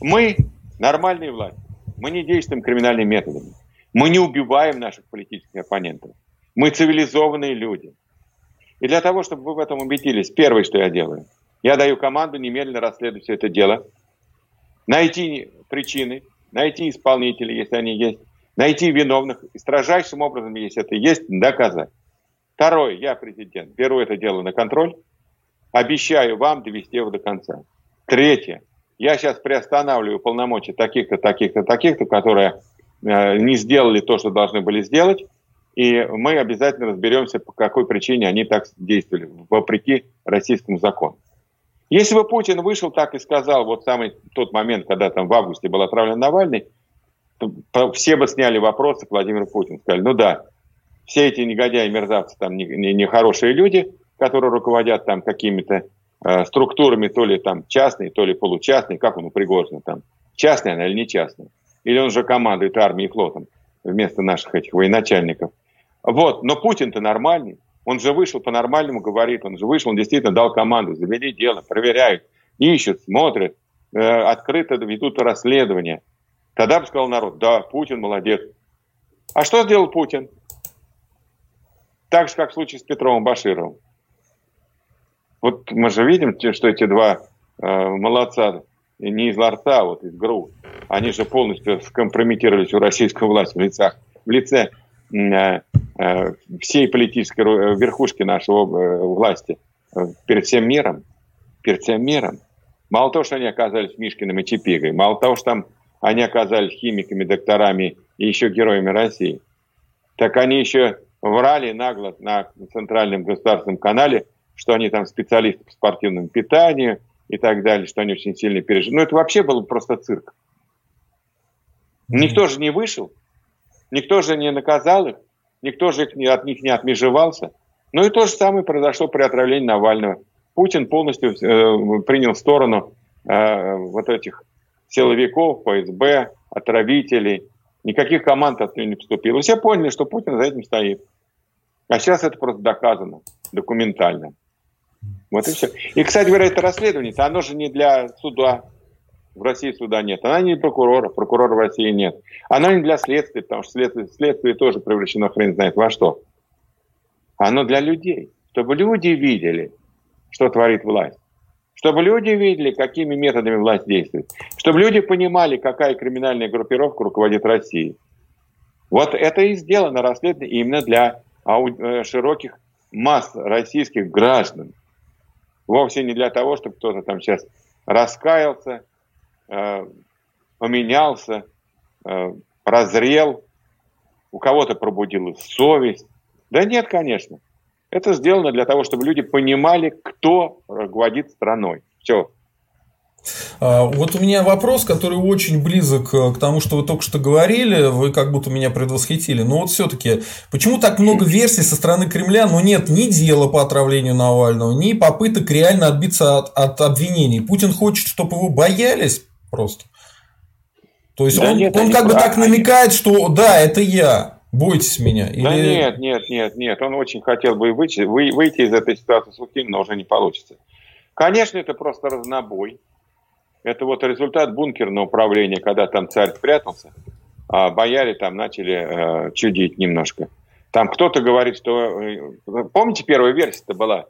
мы нормальные власти, мы не действуем криминальными методами, мы не убиваем наших политических оппонентов, мы цивилизованные люди. И для того, чтобы вы в этом убедились, первое, что я делаю, я даю команду немедленно расследовать все это дело, найти причины, найти исполнителей, если они есть, найти виновных и строжайшим образом, если это есть, доказать. Второе, я президент, беру это дело на контроль, Обещаю вам довести его до конца. Третье. Я сейчас приостанавливаю полномочия таких-то, таких-то, таких-то, которые э, не сделали то, что должны были сделать. И мы обязательно разберемся, по какой причине они так действовали, вопреки российскому закону. Если бы Путин вышел так и сказал, вот самый тот момент, когда там в августе был отравлен Навальный, все бы сняли вопросы к Владимиру Путину. Сказали, ну да, все эти негодяи, мерзавцы, там нехорошие не, не люди, которые руководят там какими-то э, структурами, то ли там частные, то ли получастные, как он у Пригожина там, частная она или не частная. Или он же командует армией и флотом вместо наших этих военачальников. Вот, но Путин-то нормальный. Он же вышел по-нормальному, говорит, он же вышел, он действительно дал команду, завели дело, проверяют, ищут, смотрят, э, открыто ведут расследование. Тогда бы сказал народ, да, Путин молодец. А что сделал Путин? Так же, как в случае с Петровым Башировым. Вот мы же видим, что эти два э, молодца не из ларца, а вот из ГРУ, они же полностью скомпрометировали всю российскую власть в, лицах, в лице э, э, всей политической верхушки нашего э, власти э, перед всем миром. Перед всем миром. Мало того, что они оказались Мишкиным и Чипигой, мало того, что там они оказались химиками, докторами и еще героями России, так они еще врали нагло на центральном государственном канале, что они там специалисты по спортивному питанию и так далее, что они очень сильно пережили. Ну, это вообще был просто цирк. Никто же не вышел, никто же не наказал их, никто же от них не отмежевался. Ну и то же самое произошло при отравлении Навального. Путин полностью э, принял сторону э, вот этих силовиков, ФСБ, отравителей. Никаких команд от него не поступило. Все поняли, что Путин за этим стоит. А сейчас это просто доказано документально. Вот и все. И, кстати говоря, это расследование, оно же не для суда. В России суда нет. Она не прокурора, прокурора в России нет. Она не для следствия, потому что следствие, следствие тоже превращено хрен знает во что. Оно для людей. Чтобы люди видели, что творит власть. Чтобы люди видели, какими методами власть действует. Чтобы люди понимали, какая криминальная группировка руководит Россией. Вот это и сделано расследование именно для э, широких масс российских граждан. Вовсе не для того, чтобы кто-то там сейчас раскаялся, э, поменялся, э, прозрел, у кого-то пробудилась совесть. Да нет, конечно. Это сделано для того, чтобы люди понимали, кто руководит страной. Все. А, вот у меня вопрос, который очень близок э, к тому, что вы только что говорили, вы как будто меня предвосхитили. Но вот все-таки, почему так много версий со стороны Кремля, но нет ни дела по отравлению Навального, ни попыток реально отбиться от, от обвинений? Путин хочет, чтобы его боялись просто. То есть да он, нет, он как бы так намекает, что да, это я, бойтесь меня. Или... Да нет, нет, нет, нет. Он очень хотел бы выйти, выйти из этой ситуации сухим, но уже не получится. Конечно, это просто разнобой. Это вот результат бункерного управления, когда там царь спрятался, а бояре там начали э, чудить немножко. Там кто-то говорит, что... Э, помните, первая версия-то была?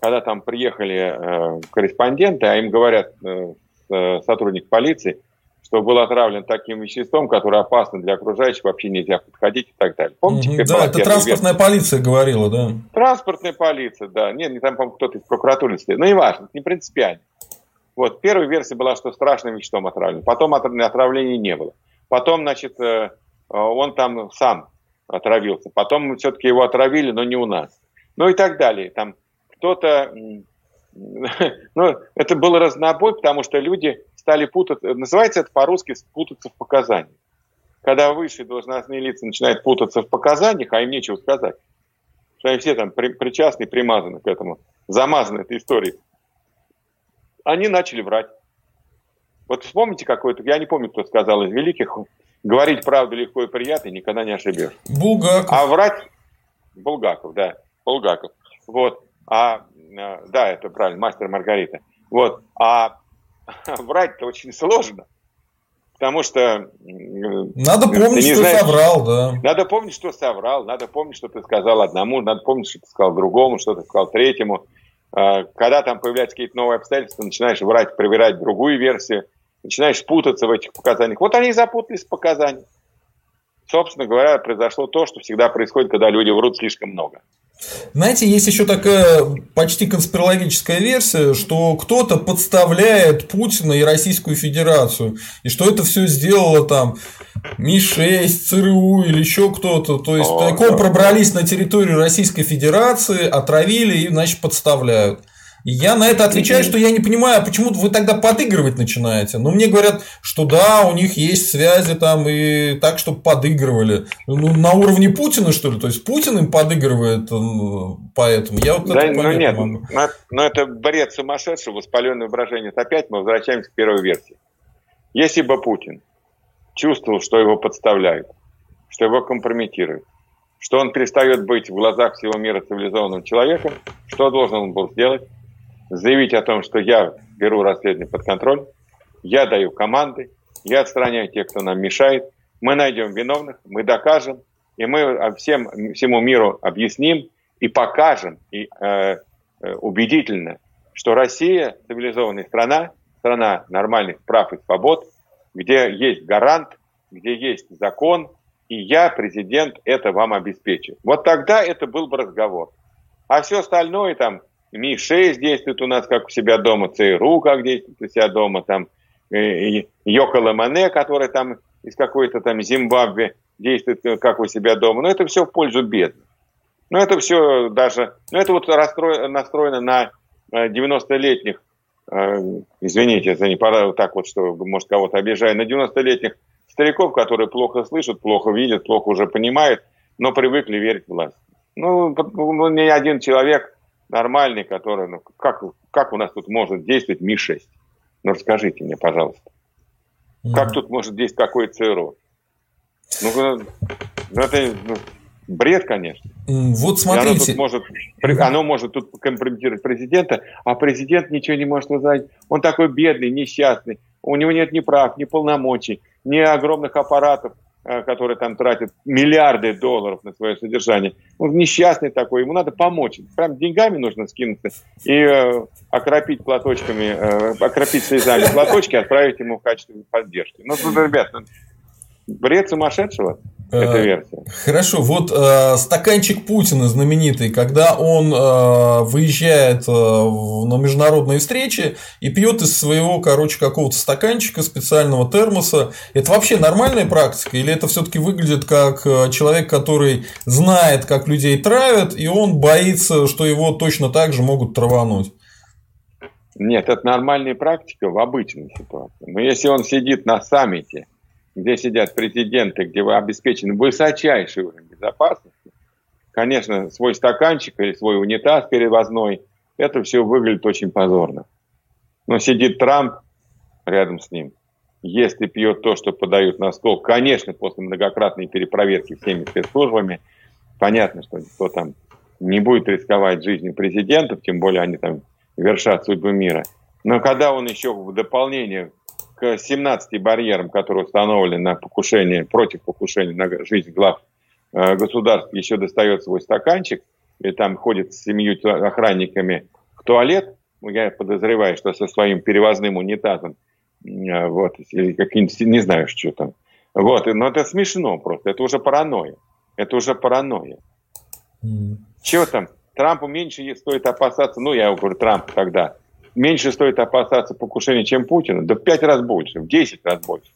Когда там приехали э, корреспонденты, а им говорят э, э, сотрудник полиции, что был отравлен таким веществом, которое опасно для окружающих, вообще нельзя подходить и так далее. Помните? Mm-hmm, да, это транспортная версия? полиция говорила, да. Транспортная полиция, да. Нет, не там, по-моему, кто-то из прокуратуры стоит. Ну, не важно, не принципиально. Вот, первая версия была, что страшным веществом отравлен. Потом отравления не было. Потом, значит, э, он там сам отравился. Потом все-таки его отравили, но не у нас. Ну и так далее. Там кто-то... Ну, это был разнобой, потому что люди стали путаться. Называется это по-русски путаться в показаниях. Когда высшие должностные лица начинают путаться в показаниях, а им нечего сказать. Что они все там причастны, примазаны к этому, замазаны этой историей они начали врать. Вот вспомните какой-то, я не помню, кто сказал из великих, говорить правду легко и приятно, никогда не ошибешь. Булгаков. А врать... Булгаков, да, Булгаков. Вот. А, э, да, это правильно, мастер Маргарита. Вот. А врать-то очень сложно. Потому что... Надо помнить, что знаешь, соврал, да. Надо помнить, что соврал, надо помнить, что ты сказал одному, надо помнить, что ты сказал другому, что ты сказал третьему. А, когда там появляются какие-то новые обстоятельства, начинаешь врать, проверять другую версию, начинаешь путаться в этих показаниях. Вот они и запутались в показаниях. Собственно говоря, произошло то, что всегда происходит, когда люди врут слишком много. Знаете, есть еще такая почти конспирологическая версия, что кто-то подставляет Путина и Российскую Федерацию, и что это все сделало там Ми-6, ЦРУ или еще кто-то. То есть, тайком пробрались на территорию Российской Федерации, отравили и, значит, подставляют. Я на это отвечаю, что я не понимаю, а почему вы тогда подыгрывать начинаете. Ну, мне говорят, что да, у них есть связи там и так, чтобы подыгрывали. Ну, на уровне Путина, что ли? То есть, Путин им подыгрывает э, поэтому. Я вот да, это ну нет, могу. Но, но это бред сумасшедший, воспаленное выражение. Опять мы возвращаемся к первой версии. Если бы Путин чувствовал, что его подставляют, что его компрометируют, что он перестает быть в глазах всего мира цивилизованным человеком, что должен он был сделать? Заявить о том, что я беру расследование под контроль, я даю команды, я отстраняю тех, кто нам мешает, мы найдем виновных, мы докажем, и мы всем, всему миру объясним и покажем и, э, э, убедительно, что Россия цивилизованная страна, страна нормальных прав и свобод, где есть гарант, где есть закон, и я, президент, это вам обеспечу. Вот тогда это был бы разговор. А все остальное там, Ми-6 действует у нас как у себя дома, ЦРУ как действует у себя дома, там э, Йоко Мане, который там из какой-то там Зимбабве действует э, как у себя дома. Но это все в пользу бедных. Но это все даже... Ну, это вот расстро... настроено на 90-летних, э, извините, за не пора так вот, что может кого-то обижаю, на 90-летних стариков, которые плохо слышат, плохо видят, плохо уже понимают, но привыкли верить в власть. Ну, ни один человек нормальный, который, ну, как, как у нас тут может действовать Ми-6? Ну, расскажите мне, пожалуйста. Mm. Как тут может действовать какой ЦРУ? Ну, ну, ну это ну, бред, конечно. Вот смотрите. оно, может, оно может тут компрометировать президента, а президент ничего не может узнать. Он такой бедный, несчастный. у него нет ни прав, ни полномочий, ни огромных аппаратов, э, которые там тратят миллиарды долларов на свое содержание. Он несчастный такой, ему надо помочь. Прям деньгами нужно скинуться и э, окропить платочками, э, окропить слезами платочки, отправить ему в качестве поддержки. Ну, ребят, ну, бред сумасшедшего. Эта э, версия. Хорошо, вот э, стаканчик Путина знаменитый, когда он э, выезжает э, на международные встречи и пьет из своего, короче, какого-то стаканчика специального термоса, это вообще нормальная практика или это все-таки выглядит как э, человек, который знает, как людей травят, и он боится, что его точно так же могут травануть? Нет, это нормальная практика в обычной ситуации. Но если он сидит на саммите где сидят президенты, где вы обеспечены высочайший уровень безопасности, конечно, свой стаканчик или свой унитаз перевозной, это все выглядит очень позорно. Но сидит Трамп рядом с ним, ест и пьет то, что подают на стол, конечно, после многократной перепроверки всеми спецслужбами, понятно, что никто там не будет рисковать жизнью президентов, тем более они там вершат судьбу мира. Но когда он еще в дополнение к 17 барьерам, которые установлены на покушение, против покушения на жизнь глав э, государств, еще достает свой стаканчик, и там ходит с семью охранниками в туалет, ну, я подозреваю, что со своим перевозным унитазом, э, вот, или каким-нибудь, не знаю, что там. Вот, но это смешно просто, это уже паранойя. Это уже паранойя. Mm. Чего там? Трампу меньше стоит опасаться, ну, я говорю, Трамп тогда, меньше стоит опасаться покушения, чем Путина? Да в пять раз больше, в десять раз больше.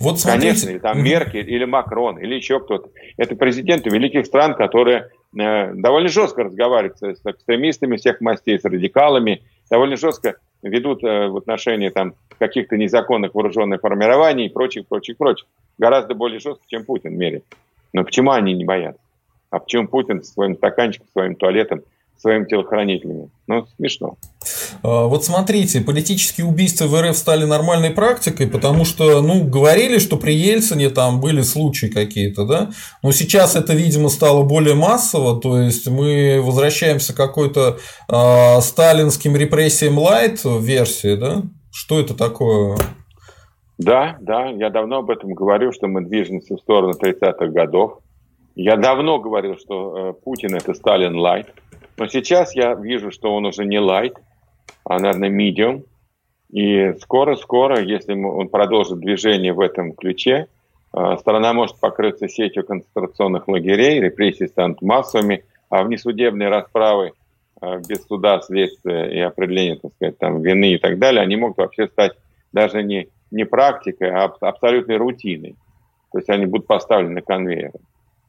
Вот смотрите. Конечно, или там Меркель, или Макрон, или еще кто-то. Это президенты великих стран, которые э, довольно жестко разговаривают с, с экстремистами всех мастей, с радикалами, довольно жестко ведут э, в отношении там, каких-то незаконных вооруженных формирований и прочих, прочих, прочих. Гораздо более жестко, чем Путин мерит. Но почему они не боятся? А почему Путин со своим стаканчиком, своим туалетом своими телохранителями. Ну, смешно. А, вот смотрите, политические убийства в РФ стали нормальной практикой, потому что, ну, говорили, что при Ельцине там были случаи какие-то, да, но сейчас это, видимо, стало более массово, то есть мы возвращаемся к какой-то э, сталинским репрессиям лайт версии, да? Что это такое? Да, да, я давно об этом говорю, что мы движемся в сторону 30-х годов. Я давно говорил, что э, Путин это Сталин лайт. Но сейчас я вижу, что он уже не light, а, наверное, medium. И скоро-скоро, если он продолжит движение в этом ключе, а, страна может покрыться сетью концентрационных лагерей, репрессии станут массовыми, а внесудебные расправы а, без суда, следствия и определения, так сказать, там, вины и так далее, они могут вообще стать даже не, не практикой, а абсолютной рутиной. То есть они будут поставлены на конвейер.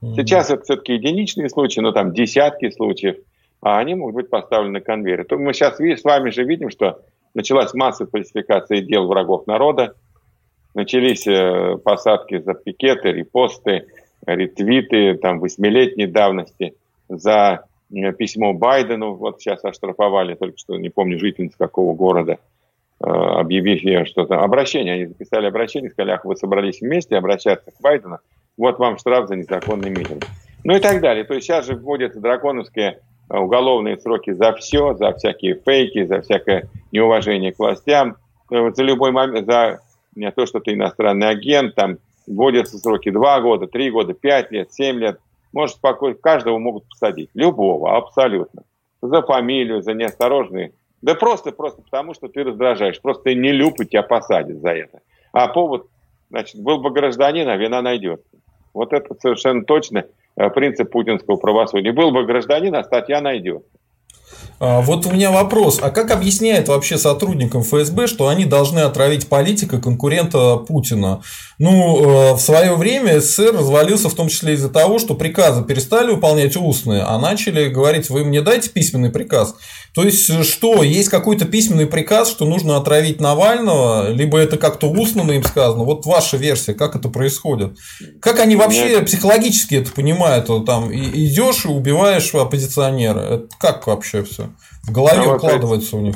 Сейчас это все-таки единичные случаи, но там десятки случаев – а они могут быть поставлены на конвейер. То мы сейчас с вами же видим, что началась масса фальсификации дел врагов народа, начались э, посадки за пикеты, репосты, ретвиты там восьмилетней давности за э, письмо Байдену, вот сейчас оштрафовали, только что не помню жительниц какого города, э, объявив ей что-то, обращение, они записали обращение, сказали, ах, вы собрались вместе обращаться к Байдену, вот вам штраф за незаконный митинг. Ну и так далее. То есть сейчас же вводятся драконовские уголовные сроки за все, за всякие фейки, за всякое неуважение к властям, э, за любой момент, за то, что ты иностранный агент, там вводятся сроки 2 года, 3 года, 5 лет, 7 лет. Может, спокойно, каждого могут посадить. Любого, абсолютно. За фамилию, за неосторожные. Да просто, просто потому, что ты раздражаешь. Просто ты не люб, и тебя посадят за это. А повод, значит, был бы гражданин, а вина найдется. Вот это совершенно точно. Э, принцип путинского правосудия. Был бы гражданин, а статья найдет. А, вот у меня вопрос. А как объясняет вообще сотрудникам ФСБ, что они должны отравить политика конкурента Путина? Ну, э, в свое время СССР развалился в том числе из-за того, что приказы перестали выполнять устные, а начали говорить, вы мне дайте письменный приказ. То есть, э, что, есть какой-то письменный приказ, что нужно отравить Навального, либо это как-то устно им сказано? Вот ваша версия, как это происходит? Как они вообще психологически это понимают? Там идешь и убиваешь оппозиционера. Это как вообще все? В голове ну, укладывается у них.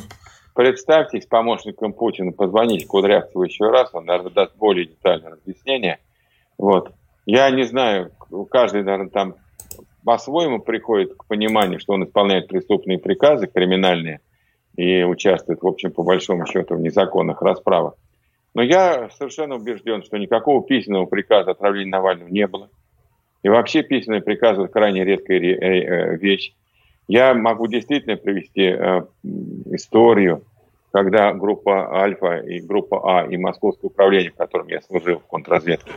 Представьтесь помощником Путина, позвоните Кудрявцеву еще раз, он, наверное, даст более детальное разъяснение. Вот. Я не знаю, каждый, наверное, там по-своему приходит к пониманию, что он исполняет преступные приказы, криминальные. и участвует, в общем, по большому счету, в незаконных расправах. Но я совершенно убежден, что никакого письменного приказа отравления Навального не было. И вообще письменный приказ – это крайне редкая э, э, вещь. Я могу действительно привести э, историю, когда группа Альфа и группа А и Московское управление, в котором я служил в контрразведке,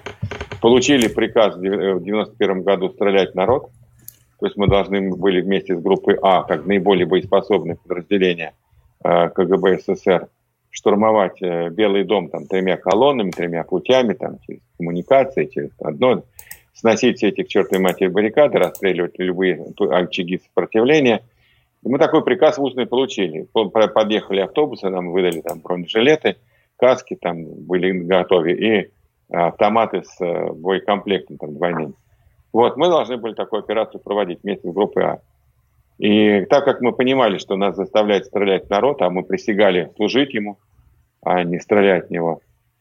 получили приказ в 1991 году стрелять народ. То есть мы должны были вместе с группой А, как наиболее боеспособное подразделение КГБ СССР, штурмовать Белый дом там, тремя колоннами, тремя путями, там, через коммуникации, через одно сносить все эти к чертовой матери баррикады, расстреливать любые очаги сопротивления. И мы такой приказ устный получили. Подъехали автобусы, нам выдали там бронежилеты, каски там были готовы и автоматы с э, боекомплектом там двойным. Вот, мы должны были такую операцию проводить вместе с группой А. И так как мы понимали, что нас заставляет стрелять народ, а мы присягали служить ему, а не стрелять в него,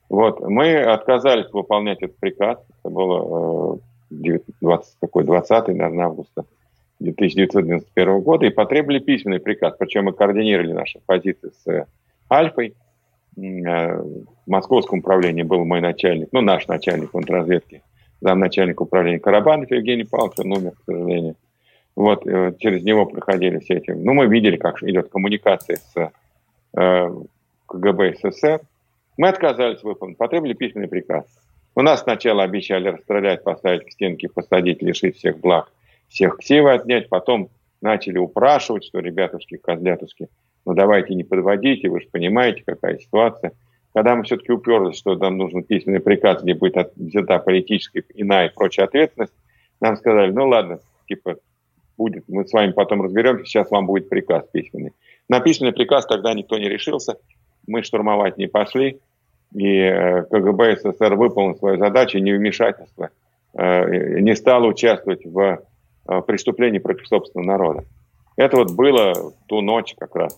вот, мы отказались выполнять этот приказ. Это было 20, э, какой, 20 наверное, августа 1991 года и потребовали письменный приказ. Причем мы координировали наши позиции с э, Альфой. Э, в московском управлении был мой начальник, ну, наш начальник контрразведки, замначальник управления Карабанов Евгений Павлович, он умер, к сожалению. Вот, через него проходили все эти... Ну, мы видели, как идет коммуникация с КГБ СССР, мы отказались выполнить, потребовали письменный приказ. У нас сначала обещали расстрелять, поставить к стенке, посадить, лишить всех благ, всех ксивы отнять, потом начали упрашивать, что, ребятушки, козлятушки, ну давайте не подводите, вы же понимаете, какая ситуация. Когда мы все-таки уперлись, что нам нужен письменный приказ, где будет взята политическая, иная и прочая ответственность, нам сказали, ну ладно, типа, будет, мы с вами потом разберемся, сейчас вам будет приказ письменный. На письменный приказ тогда никто не решился, мы штурмовать не пошли, и э, КГБ СССР выполнил свою задачу невмешательства, э, не стал участвовать в э, преступлении против собственного народа. Это вот было в ту ночь как раз,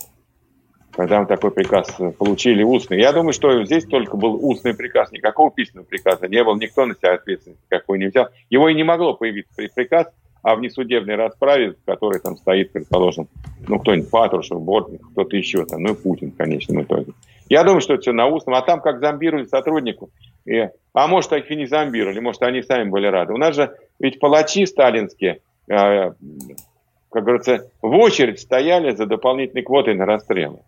когда мы такой приказ получили устный. Я думаю, что здесь только был устный приказ, никакого письменного приказа не было, никто на себя ответственность какой не взял. Его и не могло появиться приказ, а в несудебной расправе, в которой там стоит, предположим, ну, кто-нибудь Патрушев, Бортник, кто-то еще там, ну, и Путин в конечном итоге. Я думаю, что это все на устном, а там как зомбировали сотруднику. И, а может, их и не зомбировали, может, они сами были рады. У нас же ведь палачи сталинские, э, как говорится, в очередь стояли за дополнительной квотой на расстрелы.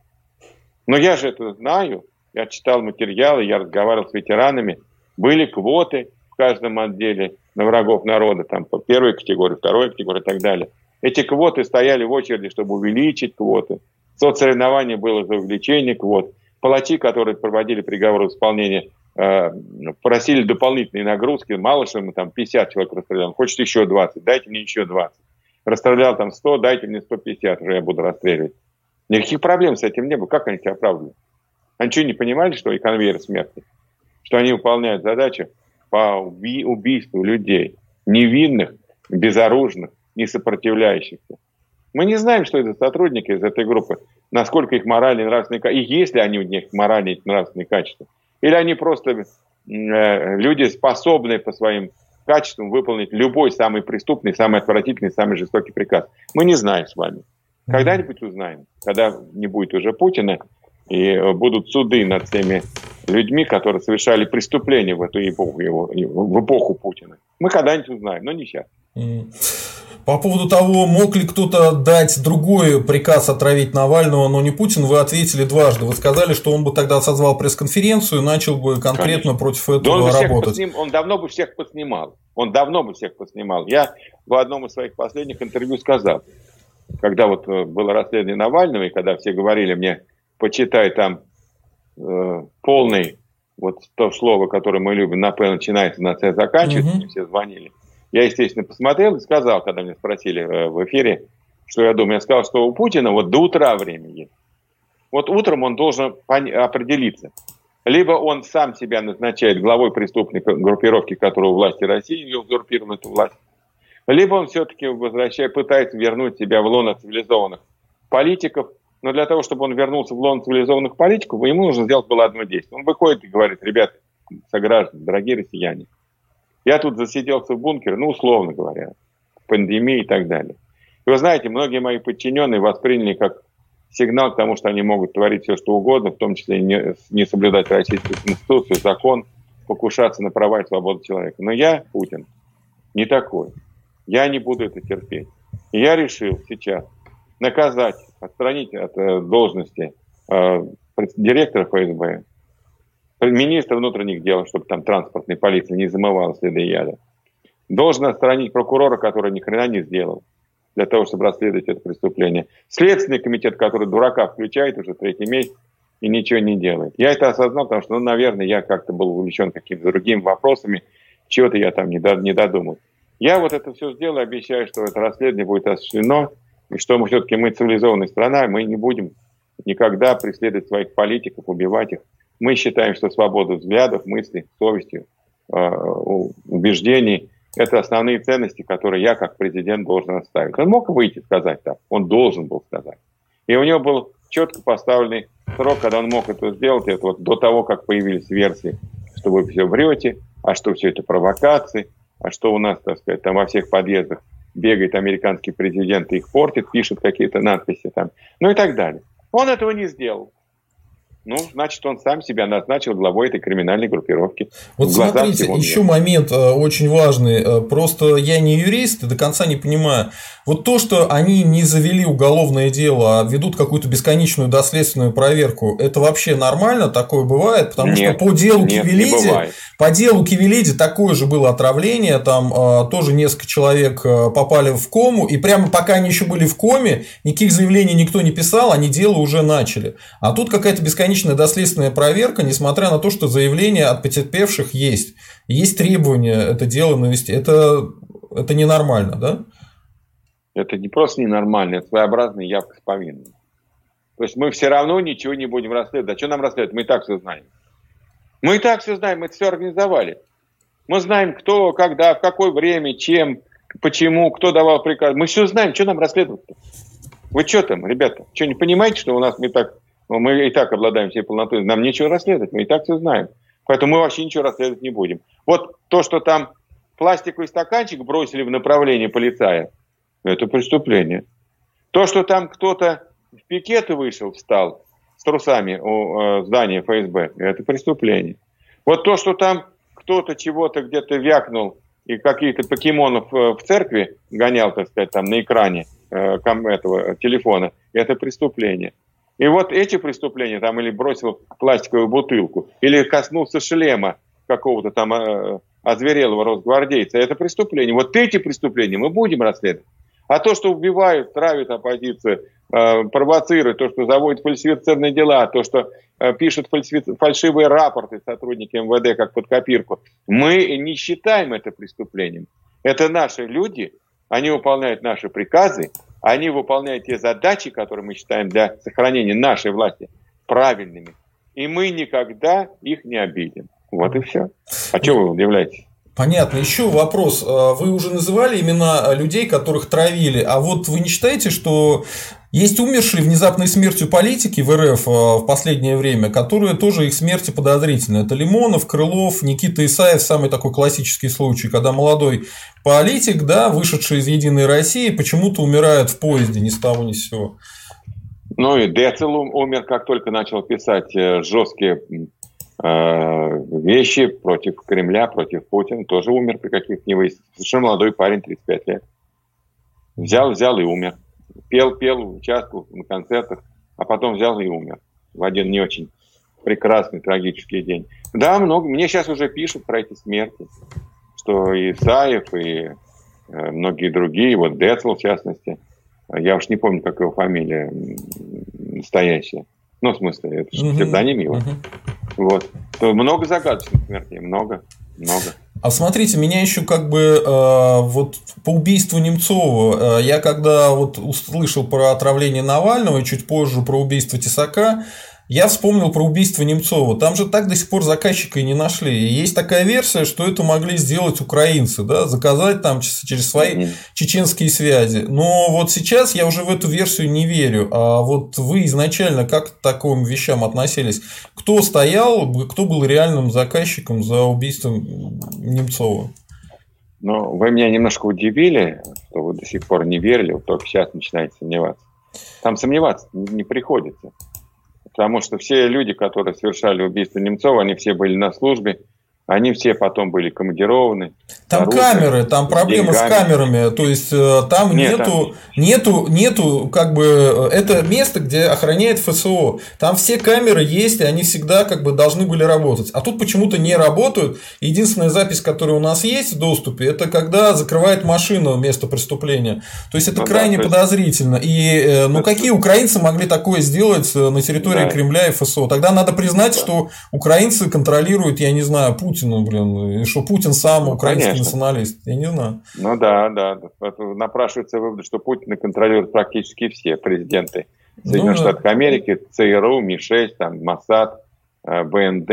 Но я же это знаю, я читал материалы, я разговаривал с ветеранами, были квоты в каждом отделе на врагов народа, там по первой категории, второй категории и так далее. Эти квоты стояли в очереди, чтобы увеличить квоты. Соцсоревнование было за увеличение квот палачи, которые проводили приговор исполнения, э, просили дополнительные нагрузки. Мало что мы там 50 человек расстрелял. Хочет еще 20, дайте мне еще 20. Расстрелял там 100, дайте мне 150, уже я буду расстреливать. Никаких проблем с этим не было. Как они тебя оправдывали? Они что, не понимали, что и конвейер смерти? Что они выполняют задачи по уби- убийству людей, невинных, безоружных, не сопротивляющихся. Мы не знаем, что это сотрудники из этой группы насколько их моральные и нравственные качества, и есть ли они у них моральные и нравственные качества. Или они просто э, люди, способные по своим качествам выполнить любой самый преступный, самый отвратительный, самый жестокий приказ. Мы не знаем с вами. Когда-нибудь узнаем, когда не будет уже Путина, и будут суды над теми людьми, которые совершали преступления в эту эпоху, его, в эпоху Путина. Мы когда-нибудь узнаем, но не сейчас. По поводу того, мог ли кто-то дать другой приказ отравить Навального, но не Путин, вы ответили дважды. Вы сказали, что он бы тогда созвал пресс-конференцию и начал бы конкретно Конечно. против этого он работать. Подсним, он давно бы всех поснимал. Он давно бы всех поснимал. Я в одном из своих последних интервью сказал, когда вот э, было расследование Навального, и когда все говорили мне, почитай там э, полный, вот то слово, которое мы любим, на П начинается, на С заканчивается, угу. все звонили. Я, естественно, посмотрел и сказал, когда меня спросили э, в эфире, что я думаю. Я сказал, что у Путина вот до утра время есть. Вот утром он должен определиться. Либо он сам себя назначает главой преступной группировки, которая у власти России узурпирована эту власть, либо он все-таки возвращает, пытается вернуть себя в лоно цивилизованных политиков, но для того, чтобы он вернулся в лон цивилизованных политиков, ему нужно сделать было одно действие. Он выходит и говорит, ребята, сограждане, дорогие россияне, я тут засиделся в бункере, ну, условно говоря, пандемии и так далее. И вы знаете, многие мои подчиненные восприняли как сигнал к тому, что они могут творить все, что угодно, в том числе не, не соблюдать Российскую Конституцию, закон, покушаться на права и свободу человека. Но я, Путин, не такой. Я не буду это терпеть. И я решил сейчас наказать, отстранить от э, должности э, директора ФСБ, министра внутренних дел, чтобы там транспортной полиции не замывала следы яда. Должен отстранить прокурора, который ни хрена не сделал для того, чтобы расследовать это преступление. Следственный комитет, который дурака включает уже третий месяц и ничего не делает. Я это осознал, потому что, ну, наверное, я как-то был увлечен какими-то другими вопросами, чего-то я там не, до, не додумал. Я вот это все сделаю, обещаю, что это расследование будет осуществлено, что мы все-таки мы цивилизованная страна, мы не будем никогда преследовать своих политиков, убивать их. Мы считаем, что свобода взглядов, мыслей, совести, э, убеждений – это основные ценности, которые я как президент должен оставить. Он мог выйти сказать так, он должен был сказать. И у него был четко поставленный срок, когда он мог это сделать, это вот до того, как появились версии, что вы все врете, а что все это провокации, а что у нас, так сказать, там во всех подъездах бегает американский президент и их портит, пишет какие-то надписи там, ну и так далее. Он этого не сделал. Ну, значит, он сам себя назначил главой этой криминальной группировки. Вот смотрите, еще момент э, очень важный. Э, просто я не юрист и до конца не понимаю. Вот то, что они не завели уголовное дело, а ведут какую-то бесконечную доследственную проверку, это вообще нормально? Такое бывает? Потому нет, что по делу нет, Кивелиди, по делу Кивелиди такое же было отравление, там э, тоже несколько человек попали в кому, и прямо пока они еще были в коме, никаких заявлений никто не писал, они дело уже начали. А тут какая-то бесконечная доследственная проверка, несмотря на то, что заявления от потерпевших есть. Есть требования это дело навести. Это, это ненормально, да? Это не просто ненормально, это своеобразная явка с повинной. То есть мы все равно ничего не будем расследовать. А что нам расследовать? Мы и так все знаем. Мы и так все знаем, мы это все организовали. Мы знаем, кто, когда, в какое время, чем, почему, кто давал приказ. Мы все знаем, что нам расследовать-то? Вы что там, ребята? Что, не понимаете, что у нас мы так, мы и так обладаем всей полнотой? Нам нечего расследовать, мы и так все знаем. Поэтому мы вообще ничего расследовать не будем. Вот то, что там пластиковый стаканчик бросили в направлении полицая, это преступление. То, что там кто-то в пикеты вышел, встал с трусами у э, здания ФСБ, это преступление. Вот то, что там кто-то чего-то где-то вякнул и каких-то покемонов э, в церкви гонял, так сказать, там на экране э, этого телефона, это преступление. И вот эти преступления, там, или бросил пластиковую бутылку, или коснулся шлема какого-то там э, озверелого росгвардейца, это преступление. Вот эти преступления мы будем расследовать. А то, что убивают, травят оппозицию, э, провоцируют, то, что заводят фальсифицированные дела, то, что э, пишут фальсифи... фальшивые рапорты сотрудники МВД как под копирку, мы не считаем это преступлением. Это наши люди, они выполняют наши приказы, они выполняют те задачи, которые мы считаем для сохранения нашей власти правильными. И мы никогда их не обидим. Вот и все. А что вы удивляетесь? Понятно. Еще вопрос. А, вы уже называли имена людей, которых травили. А вот вы не считаете, что есть умершие внезапной смертью политики в РФ а, в последнее время, которые тоже их смерти подозрительны. Это Лимонов, Крылов, Никита Исаев, самый такой классический случай, когда молодой политик, да, вышедший из Единой России, почему-то умирает в поезде ни с того ни с сего. Ну и Децл умер, как только начал писать э, жесткие Э, вещи против Кремля, против Путина, тоже умер при каких-нибудь. Совершенно молодой парень, 35 лет. Взял, взял и умер. Пел, пел, участвовал на концертах, а потом взял и умер. В один не очень прекрасный, трагический день. Да, много. Мне сейчас уже пишут про эти смерти, что и Исаев, и э, многие другие, вот Децл в частности. Я уж не помню, как его фамилия настоящая. Ну, в смысле, это же псевдоним его. Вот. То много загадочных смертей, много, много. А смотрите, меня еще как бы э, вот по убийству Немцова, э, я когда вот услышал про отравление Навального и чуть позже про убийство Тесака, я вспомнил про убийство Немцова. Там же так до сих пор заказчика и не нашли. И есть такая версия, что это могли сделать украинцы, да, заказать там через свои mm-hmm. чеченские связи. Но вот сейчас я уже в эту версию не верю. А вот вы изначально как к таким вещам относились? Кто стоял, кто был реальным заказчиком за убийством Немцова? Ну, вы меня немножко удивили, что вы до сих пор не верили, вы только сейчас начинаете сомневаться. Там сомневаться не приходится. Потому что все люди, которые совершали убийство Немцова, они все были на службе, они все потом были командированы. Там оружие, камеры, там проблемы с камерами. То есть э, там Нет, нету, там... нету, нету, как бы э, это место, где охраняет ФСО. Там все камеры есть, и они всегда как бы должны были работать. А тут почему-то не работают. Единственная запись, которая у нас есть в доступе, это когда закрывает машину место преступления. То есть это ну, крайне да, подозрительно. И э, ну какие украинцы могли такое сделать на территории да. Кремля и ФСО? Тогда надо признать, да. что украинцы контролируют, я не знаю, Путин Путину, блин, и что Путин сам ну, украинский конечно. националист, я не знаю. Ну да, да, Это напрашивается вывод, что Путина контролируют практически все президенты Соединенных ну, Штатов Америки, ЦРУ, МИ-6, там, МОСАД, э, БНД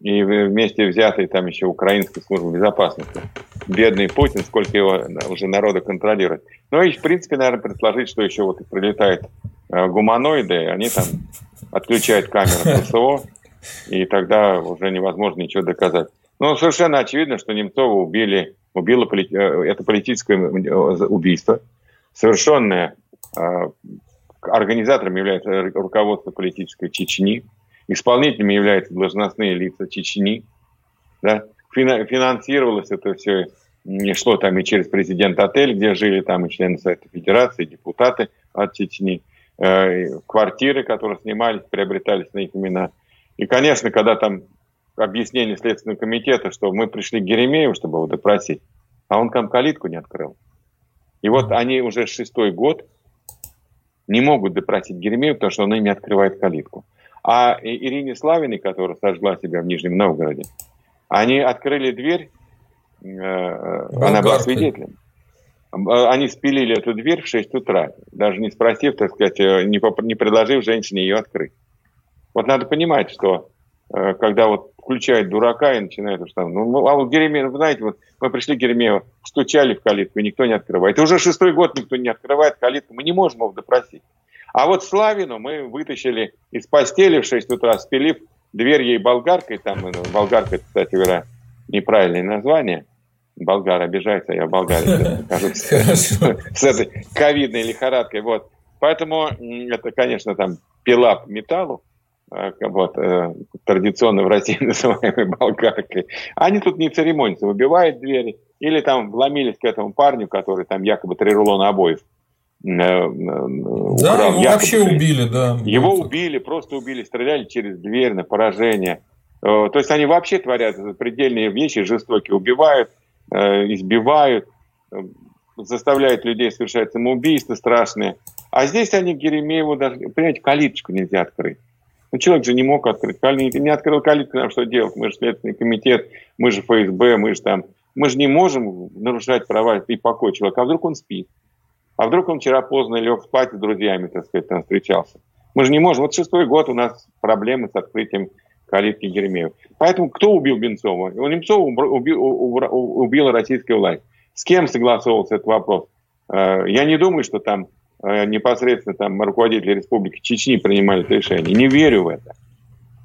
и вместе взятые там еще Украинская служба безопасности. Бедный Путин, сколько его уже народа контролирует. Ну и, в принципе, наверное, предположить, что еще вот прилетают э, гуманоиды, они там отключают камеры ПСО, и тогда уже невозможно ничего доказать. Но совершенно очевидно, что Немцова убили, убило э, это политическое э, убийство, совершенное э, организатором является руководство политической Чечни, исполнителями являются должностные лица Чечни, да, финансировалось это все, не шло там и через президент отель, где жили там и члены Совета Федерации, депутаты от Чечни, квартиры, которые снимались, приобретались на их имена – и, конечно, когда там объяснение Следственного комитета, что мы пришли к Еремееву, чтобы его допросить, а он там калитку не открыл. И вот они уже шестой год не могут допросить Еремеева, потому что он им не открывает калитку. А Ирине Славиной, которая сожгла себя в Нижнем Новгороде, они открыли дверь, э, она была свидетелем. Они спилили эту дверь в 6 утра, даже не спросив, так сказать, э, не, не предложив женщине ее открыть. Вот надо понимать, что э, когда вот включает дурака и начинает уж там, ну, а вот Геремеев, вы знаете, вот мы пришли к Геремееву, стучали в калитку, и никто не открывает. И уже шестой год никто не открывает калитку, мы не можем его допросить. А вот Славину мы вытащили из постели в 6 утра, спилив дверь ей болгаркой, там ну, болгарка, кстати говоря, неправильное название, болгар обижается, я в Болгарии с этой ковидной лихорадкой, вот. Поэтому это, конечно, там пила металлу, Э, вот, э, традиционно в России называемой болгаркой, они тут не церемонятся, выбивают двери, или там вломились к этому парню, который там якобы три рулона обоев э, украл. Да, его вообще убили, да. Его вот. убили, просто убили, стреляли через дверь на поражение. То есть они вообще творят предельные вещи, жестокие, убивают, избивают, заставляют людей совершать самоубийства страшные. А здесь они Геремееву даже, понимаете, калиточку нельзя открыть. Ну, человек же не мог открыть калитку, не открыл калитку, нам что делать? Мы же Следственный комитет, мы же ФСБ, мы же там... Мы же не можем нарушать права и покой человека. А вдруг он спит? А вдруг он вчера поздно лег спать с друзьями, так сказать, там встречался? Мы же не можем. Вот шестой год у нас проблемы с открытием калитки Еремеева. Поэтому кто убил Бенцова? Немцова убил, убила российская власть. С кем согласовывался этот вопрос? Э, я не думаю, что там непосредственно там руководители Республики Чечни принимали это решение. Не верю в это.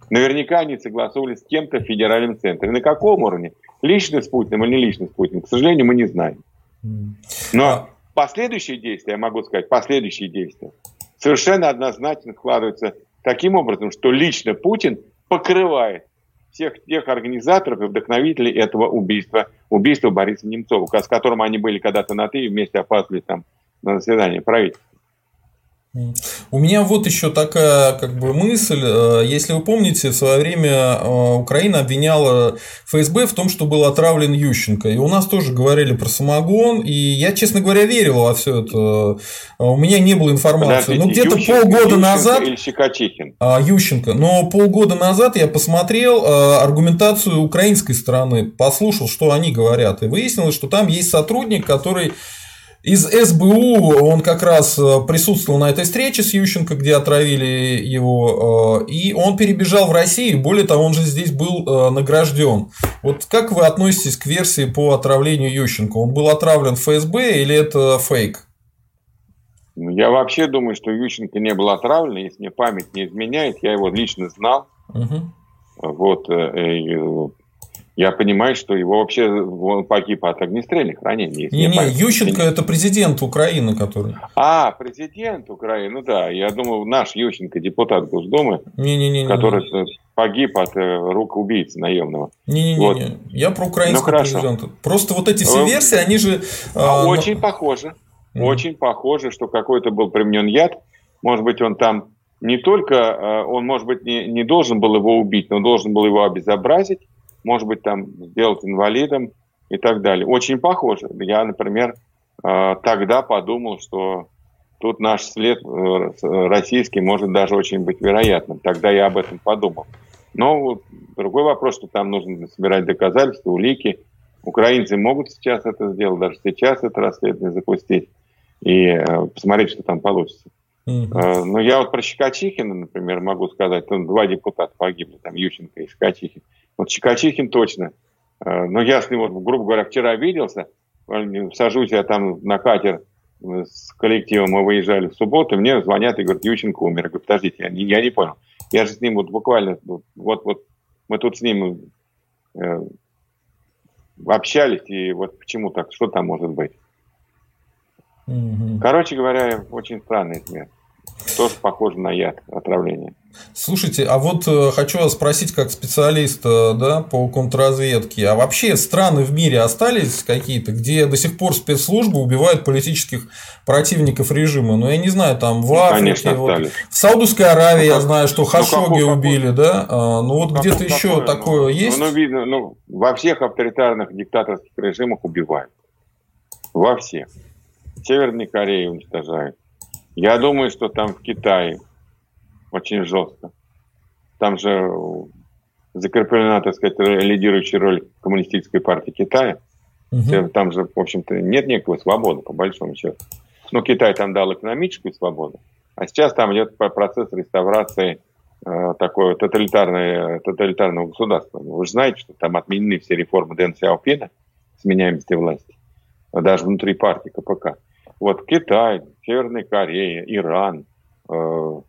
Наверняка они согласовывались с кем-то в федеральном центре. На каком уровне? Лично с Путиным или не лично с Путиным? К сожалению, мы не знаем. Но а последующие действия, я могу сказать, последующие действия совершенно однозначно складываются таким образом, что лично Путин покрывает всех тех организаторов и вдохновителей этого убийства, убийства Бориса Немцова, с которым они были когда-то на «ты» и вместе опаздывали там на заседание правительства. У меня вот еще такая как бы мысль. Э, если вы помните, в свое время э, Украина обвиняла ФСБ в том, что был отравлен Ющенко. И у нас тоже говорили про самогон. И я, честно говоря, верил во все это. Э, у меня не было информации. Но где-то полгода Ющенко назад... Или? А, Ющенко. Но полгода назад я посмотрел аргументацию украинской стороны, послушал, что они говорят. И выяснилось, что там есть сотрудник, который из СБУ он как раз э, присутствовал на этой встрече с Ющенко, где отравили его, э, и он перебежал в Россию, более того, он же здесь был э, награжден. Вот как вы относитесь к версии по отравлению Ющенко? Он был отравлен ФСБ или это фейк? Ну, я вообще думаю, что Ющенко не был отравлен, если мне память не изменяет, я его лично знал. Угу. Вот, Я понимаю, что его вообще он погиб от огнестрельных ранений. Не-не, Ющенко это президент Украины, который. А, президент Украины, ну да. Я думаю, наш Ющенко, депутат Госдумы, не, не, не, который не. погиб от э, рук убийцы наемного. Не-не-не, вот. я про украинского ну, президента. Просто вот эти все э, версии, они же... А, очень похожи. Mm. Очень похоже, что какой-то был применен яд. Может быть, он там не только, он, может быть, не, не должен был его убить, но должен был его обезобразить может быть, там сделать инвалидом и так далее. Очень похоже. Я, например, э, тогда подумал, что тут наш след э, российский может даже очень быть вероятным. Тогда я об этом подумал. Но другой вопрос, что там нужно собирать доказательства, улики. Украинцы могут сейчас это сделать, даже сейчас это расследование запустить и э, посмотреть, что там получится. Mm-hmm. Но я вот про Щекочихина, например, могу сказать, там два депутата погибли, там Ющенко и Щекочихин. Вот Чикачихин точно. Э, но я с ним, вот, грубо говоря, вчера виделся, сажусь я там на катер э, с коллективом, мы выезжали в субботу, мне звонят и говорят, Ющенко умер. Я говорю, подождите, я не, я не понял. Я же с ним вот буквально, вот, вот мы тут с ним э, общались, и вот почему так, что там может быть. Mm-hmm. Короче говоря, очень странный смерть. Тоже похоже на яд, отравление. Слушайте, а вот э, хочу вас спросить как специалиста да, по контрразведке, а вообще страны в мире остались какие-то, где до сих пор спецслужбы убивают политических противников режима? Ну, я не знаю, там в Африке, Конечно, вот, в Саудовской Аравии ну, как, я знаю, что ну, Хашоги какой, убили, какой, да? А, ну, вот где-то еще такое, такое ну, есть? Ну, видно, ну, во всех авторитарных диктаторских режимах убивают. Во всех. Северной Корее уничтожают. Я думаю, что там в Китае очень жестко. Там же закреплена, так сказать, лидирующая роль коммунистической партии Китая. Угу. Там же, в общем-то, нет никакой свободы, по большому счету. Но Китай там дал экономическую свободу, а сейчас там идет процесс реставрации э, такое тоталитарное, тоталитарного государства. Вы же знаете, что там отменены все реформы Дэн Сяопина, сменяемости власти, даже внутри партии КПК. Вот Китай, Северная Корея, Иран, э,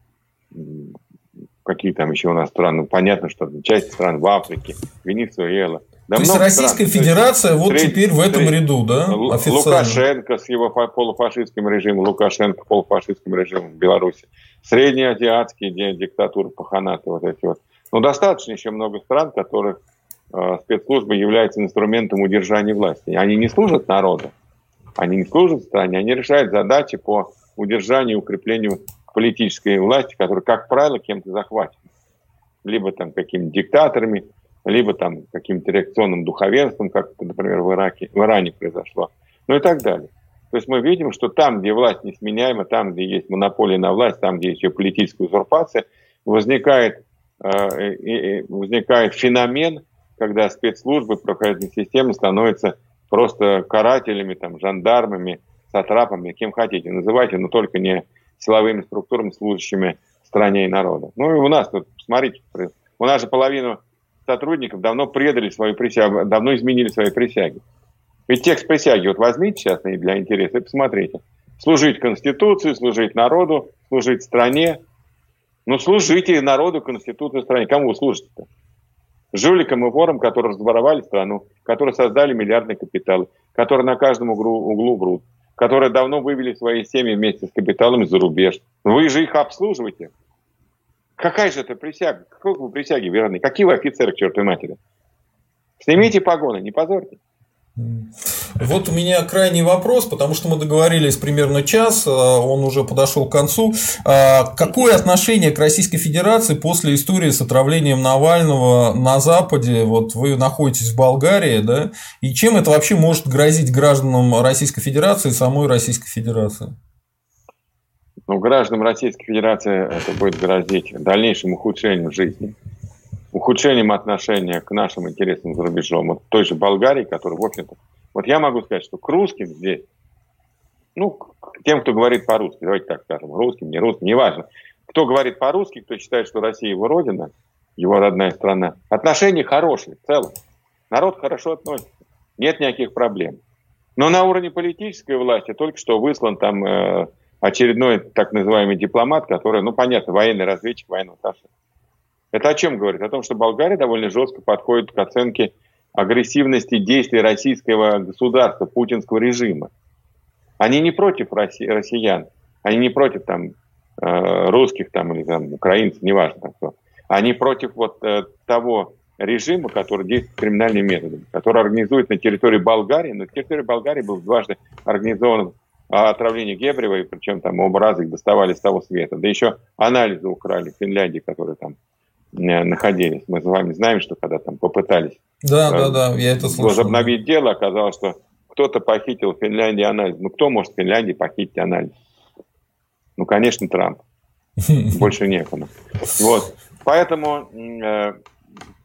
какие там еще у нас страны, понятно, что часть стран в Африке, Венесуэла. Да То есть Российская стран. Федерация есть, вот сред... теперь в этом сред... ряду, да, официально? Лукашенко с его полуфашистским режимом, Лукашенко полуфашистским режимом в Беларуси, среднеазиатские диктатуры, паханаты вот эти вот. Но достаточно еще много стран, которых э, спецслужбы являются инструментом удержания власти. Они не служат народу, они не служат стране, они решают задачи по удержанию и укреплению политической власти, которая, как правило, кем-то захвачена. Либо там какими-то диктаторами, либо там каким-то реакционным духовенством, как это, например, в, Ираке, в Иране произошло, ну и так далее. То есть мы видим, что там, где власть несменяема, там, где есть монополия на власть, там, где есть ее политическая узурпация, возникает, э, возникает феномен, когда спецслужбы, правоохранительные системы становятся просто карателями, там, жандармами, сатрапами, кем хотите, называйте, но только не силовыми структурами, служащими стране и народу. Ну и у нас тут, смотрите, у нас же половину сотрудников давно предали свою присягу, давно изменили свои присяги. Ведь текст присяги вот возьмите сейчас для интереса и посмотрите. Служить Конституции, служить народу, служить стране. Ну, служите народу, Конституции, стране. Кому вы служите-то? Жуликам и ворам, которые разворовали страну, которые создали миллиардные капиталы, которые на каждом углу, углу врут, которые давно вывели свои семьи вместе с капиталами за рубеж. Вы же их обслуживаете. Какая же это присяга? Какой вы присяги верны? Какие вы офицеры к чертовой матери? Снимите погоны, не позорьте. Вот у меня крайний вопрос, потому что мы договорились примерно час, а, он уже подошел к концу. А, какое отношение к Российской Федерации после истории с отравлением Навального на Западе? Вот вы находитесь в Болгарии, да? И чем это вообще может грозить гражданам Российской Федерации и самой Российской Федерации? Ну, гражданам Российской Федерации это будет грозить дальнейшим ухудшением жизни ухудшением отношения к нашим интересам за рубежом, вот той же Болгарии, которая, в общем-то, вот я могу сказать, что к русским здесь, ну, к тем, кто говорит по-русски, давайте так скажем, русским, не русским, неважно, кто говорит по-русски, кто считает, что Россия его родина, его родная страна, отношения хорошие в целом. Народ хорошо относится, нет никаких проблем. Но на уровне политической власти только что выслан там э, очередной так называемый дипломат, который, ну, понятно, военный разведчик, военный атташе. Это о чем говорит? О том, что Болгария довольно жестко подходит к оценке агрессивности действий российского государства, путинского режима. Они не против россиян, они не против там э, русских там или там украинцев, неважно там кто. Они против вот э, того режима, который действует криминальными методами, который организует на территории Болгарии, на территории Болгарии был дважды организован а, отравление Гебрева, и причем там оба раза их доставали с того света. Да еще анализы украли в Финляндии, которые там находились. Мы с вами знаем, что когда там попытались да, э, да, да, я это слышал. возобновить дело, оказалось, что кто-то похитил в Финляндии анализ. Ну, кто может в Финляндии похитить анализ? Ну, конечно, Трамп. Больше некому. Вот. Поэтому э,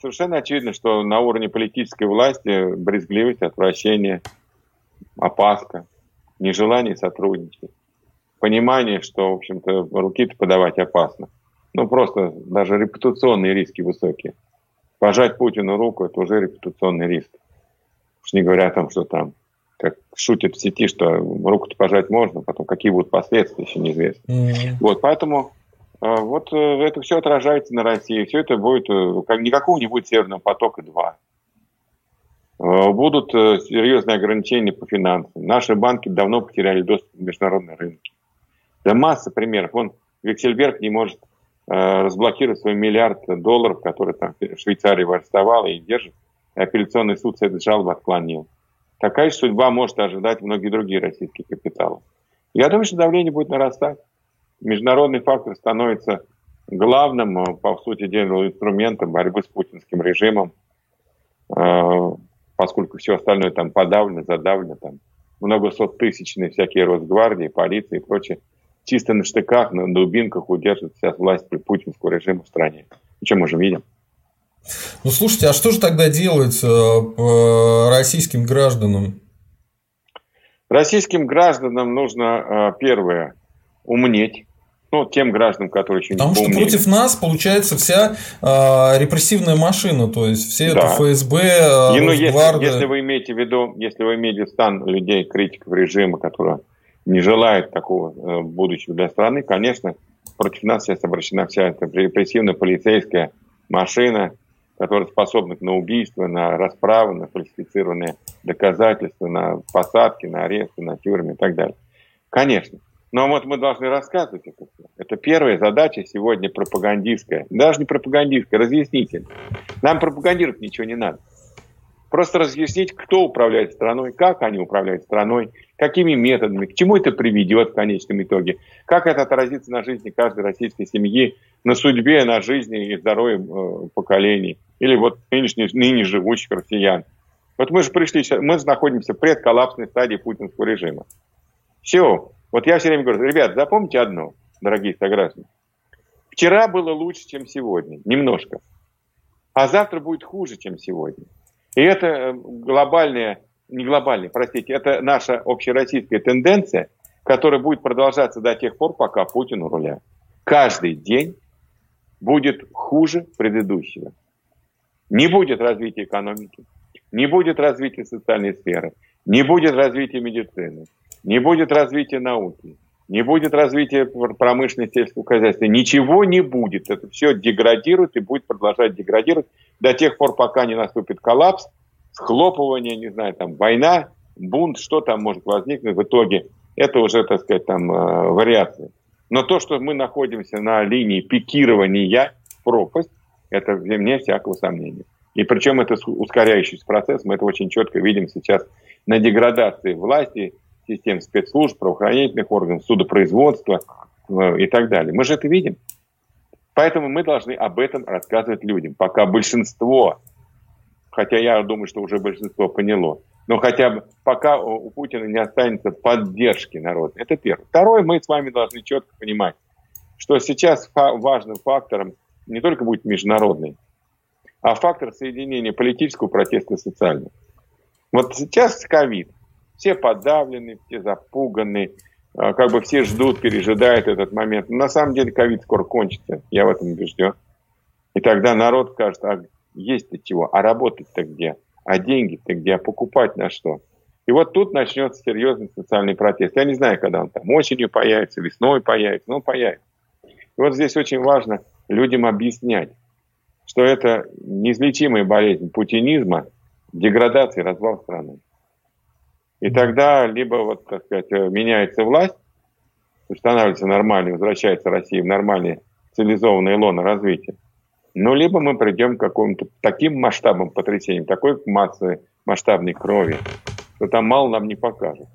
совершенно очевидно, что на уровне политической власти брезгливость, отвращение, опаска, нежелание сотрудничать, понимание, что, в общем-то, руки-то подавать опасно. Ну, просто даже репутационные риски высокие. Пожать Путину руку – это уже репутационный риск. Уж не говоря о том, что там, как шутят в сети, что руку-то пожать можно, потом какие будут последствия, еще неизвестно. Mm-hmm. Вот, поэтому а, вот э, это все отражается на России. Все это будет, э, как, никакого не будет Северного потока-2. А, будут э, серьезные ограничения по финансам. Наши банки давно потеряли доступ к международной рынке. Да масса примеров. Вон Виксельберг не может разблокировать свой миллиард долларов, который там в Швейцарии арестовал и держит. И апелляционный суд с этой жалобы отклонил. Такая же судьба может ожидать многие другие российские капиталы. Я думаю, что давление будет нарастать международный фактор становится главным, э, по сути дела, инструментом борьбы с путинским режимом, э, поскольку все остальное там подавлено, задавлено, там много сот тысячные всякие Росгвардии, полиции и прочее, чисто на штыках, на дубинках удерживает вся власть путинского режима в стране. Чем мы же видим? Ну, слушайте, а что же тогда делается по российским гражданам? Российским гражданам нужно, э, первое, умнеть, ну, тем гражданам, которые еще Потому не Потому что против нас получается вся э, репрессивная машина, то есть все да. это ФСБ, э, И, ну, если, если вы имеете в виду, если вы имеете стан людей, критиков режима, которые не желают такого э, будущего для страны, конечно, против нас сейчас обращена вся эта репрессивная полицейская машина, которая способна на убийство, на расправы, на фальсифицированные доказательства, на посадки, на аресты, на тюрьмы и так далее. Конечно. Но вот мы должны рассказывать это все. Это первая задача сегодня пропагандистская. Даже не пропагандистская, разъяснительная. Нам пропагандировать ничего не надо. Просто разъяснить, кто управляет страной, как они управляют страной, какими методами, к чему это приведет в конечном итоге, как это отразится на жизни каждой российской семьи, на судьбе, на жизни и здоровье э, поколений, или вот нынешних, ныне живущих россиян. Вот мы же пришли, мы же находимся в предколлапсной стадии путинского режима. Все, вот я все время говорю, ребят, запомните одно, дорогие сограждане. Вчера было лучше, чем сегодня, немножко. А завтра будет хуже, чем сегодня. И это э, глобальная, не глобальная, простите, это наша общероссийская тенденция, которая будет продолжаться до тех пор, пока Путин у руля. Каждый день будет хуже предыдущего. Не будет развития экономики, не будет развития социальной сферы, не будет развития медицины, не будет развития науки, не будет развития промышленности сельского хозяйства, ничего не будет. Это все деградирует и будет продолжать деградировать до тех пор, пока не наступит коллапс, схлопывание, не знаю, там война, бунт, что там может возникнуть в итоге. Это уже, так сказать, там э, вариации. Но то, что мы находимся на линии пикирования пропасть, это вне всякого сомнения. И причем это ускоряющийся процесс, мы это очень четко видим сейчас на деградации власти, систем спецслужб, правоохранительных органов, судопроизводства э, и так далее. Мы же это видим. Поэтому мы должны об этом рассказывать людям. Пока большинство, хотя я думаю, что уже большинство поняло, но хотя бы пока у Путина не останется поддержки народа. Это первое. Второе, мы с вами должны четко понимать, что сейчас важным фактором не только будет международный, а фактор соединения политического протеста и социального. Вот сейчас ковид – все подавлены, все запуганы, а, как бы все ждут, пережидают этот момент. Но на самом деле ковид скоро кончится, я в этом убежден. И тогда народ скажет, а есть-то чего, а работать-то где, а деньги-то где, а покупать на что. И вот тут начнется серьезный социальный протест. Я не знаю, когда он там осенью появится, весной появится, но он появится. И вот здесь очень важно людям объяснять, что это неизлечимая болезнь путинизма, деградация, развал страны. И тогда либо, вот, так сказать, э, меняется власть, устанавливается нормальный, возвращается Россия в нормальное цивилизованное лоно развития, ну, либо мы придем к какому-то таким масштабам потрясениям, такой массы масштабной крови, что там мало нам не покажет.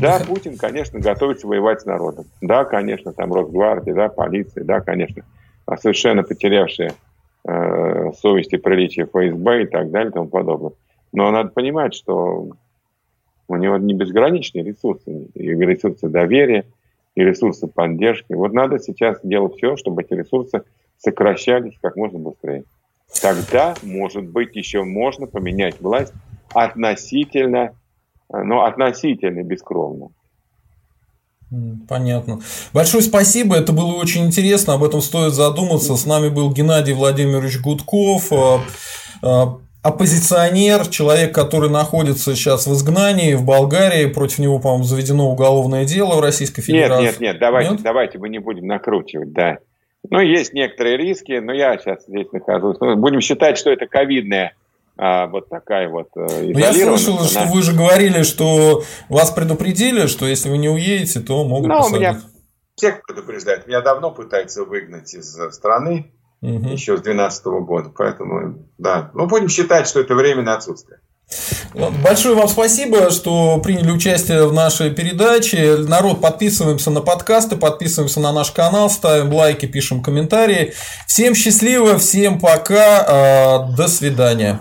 Да, Путин, конечно, готовится воевать с народом. Да, конечно, там Росгвардия, да, полиция, да, конечно, совершенно потерявшие э, совесть и приличие ФСБ и так далее и тому подобное. Но надо понимать, что у него не безграничные ресурсы, и ресурсы доверия, и ресурсы поддержки. Вот надо сейчас делать все, чтобы эти ресурсы сокращались как можно быстрее. Тогда, может быть, еще можно поменять власть относительно, ну, относительно бескровно. Понятно. Большое спасибо, это было очень интересно, об этом стоит задуматься. С нами был Геннадий Владимирович Гудков, э, э, оппозиционер, человек, который находится сейчас в изгнании в Болгарии, против него, по-моему, заведено уголовное дело в Российской Федерации. Нет, нет, нет, давайте, нет? давайте мы не будем накручивать, да. Ну, есть некоторые риски, но я сейчас здесь нахожусь. Ну, будем считать, что это ковидная а, вот такая вот э, Я слышал, она... что вы же говорили, что вас предупредили, что если вы не уедете, то могут ну, посадить. меня всех предупреждают. Меня давно пытаются выгнать из страны угу. еще с 2012 года. Поэтому, да. Ну, будем считать, что это временное отсутствие. Большое вам спасибо, что приняли участие в нашей передаче. Народ, подписываемся на подкасты, подписываемся на наш канал, ставим лайки, пишем комментарии. Всем счастливо, всем пока, а, до свидания.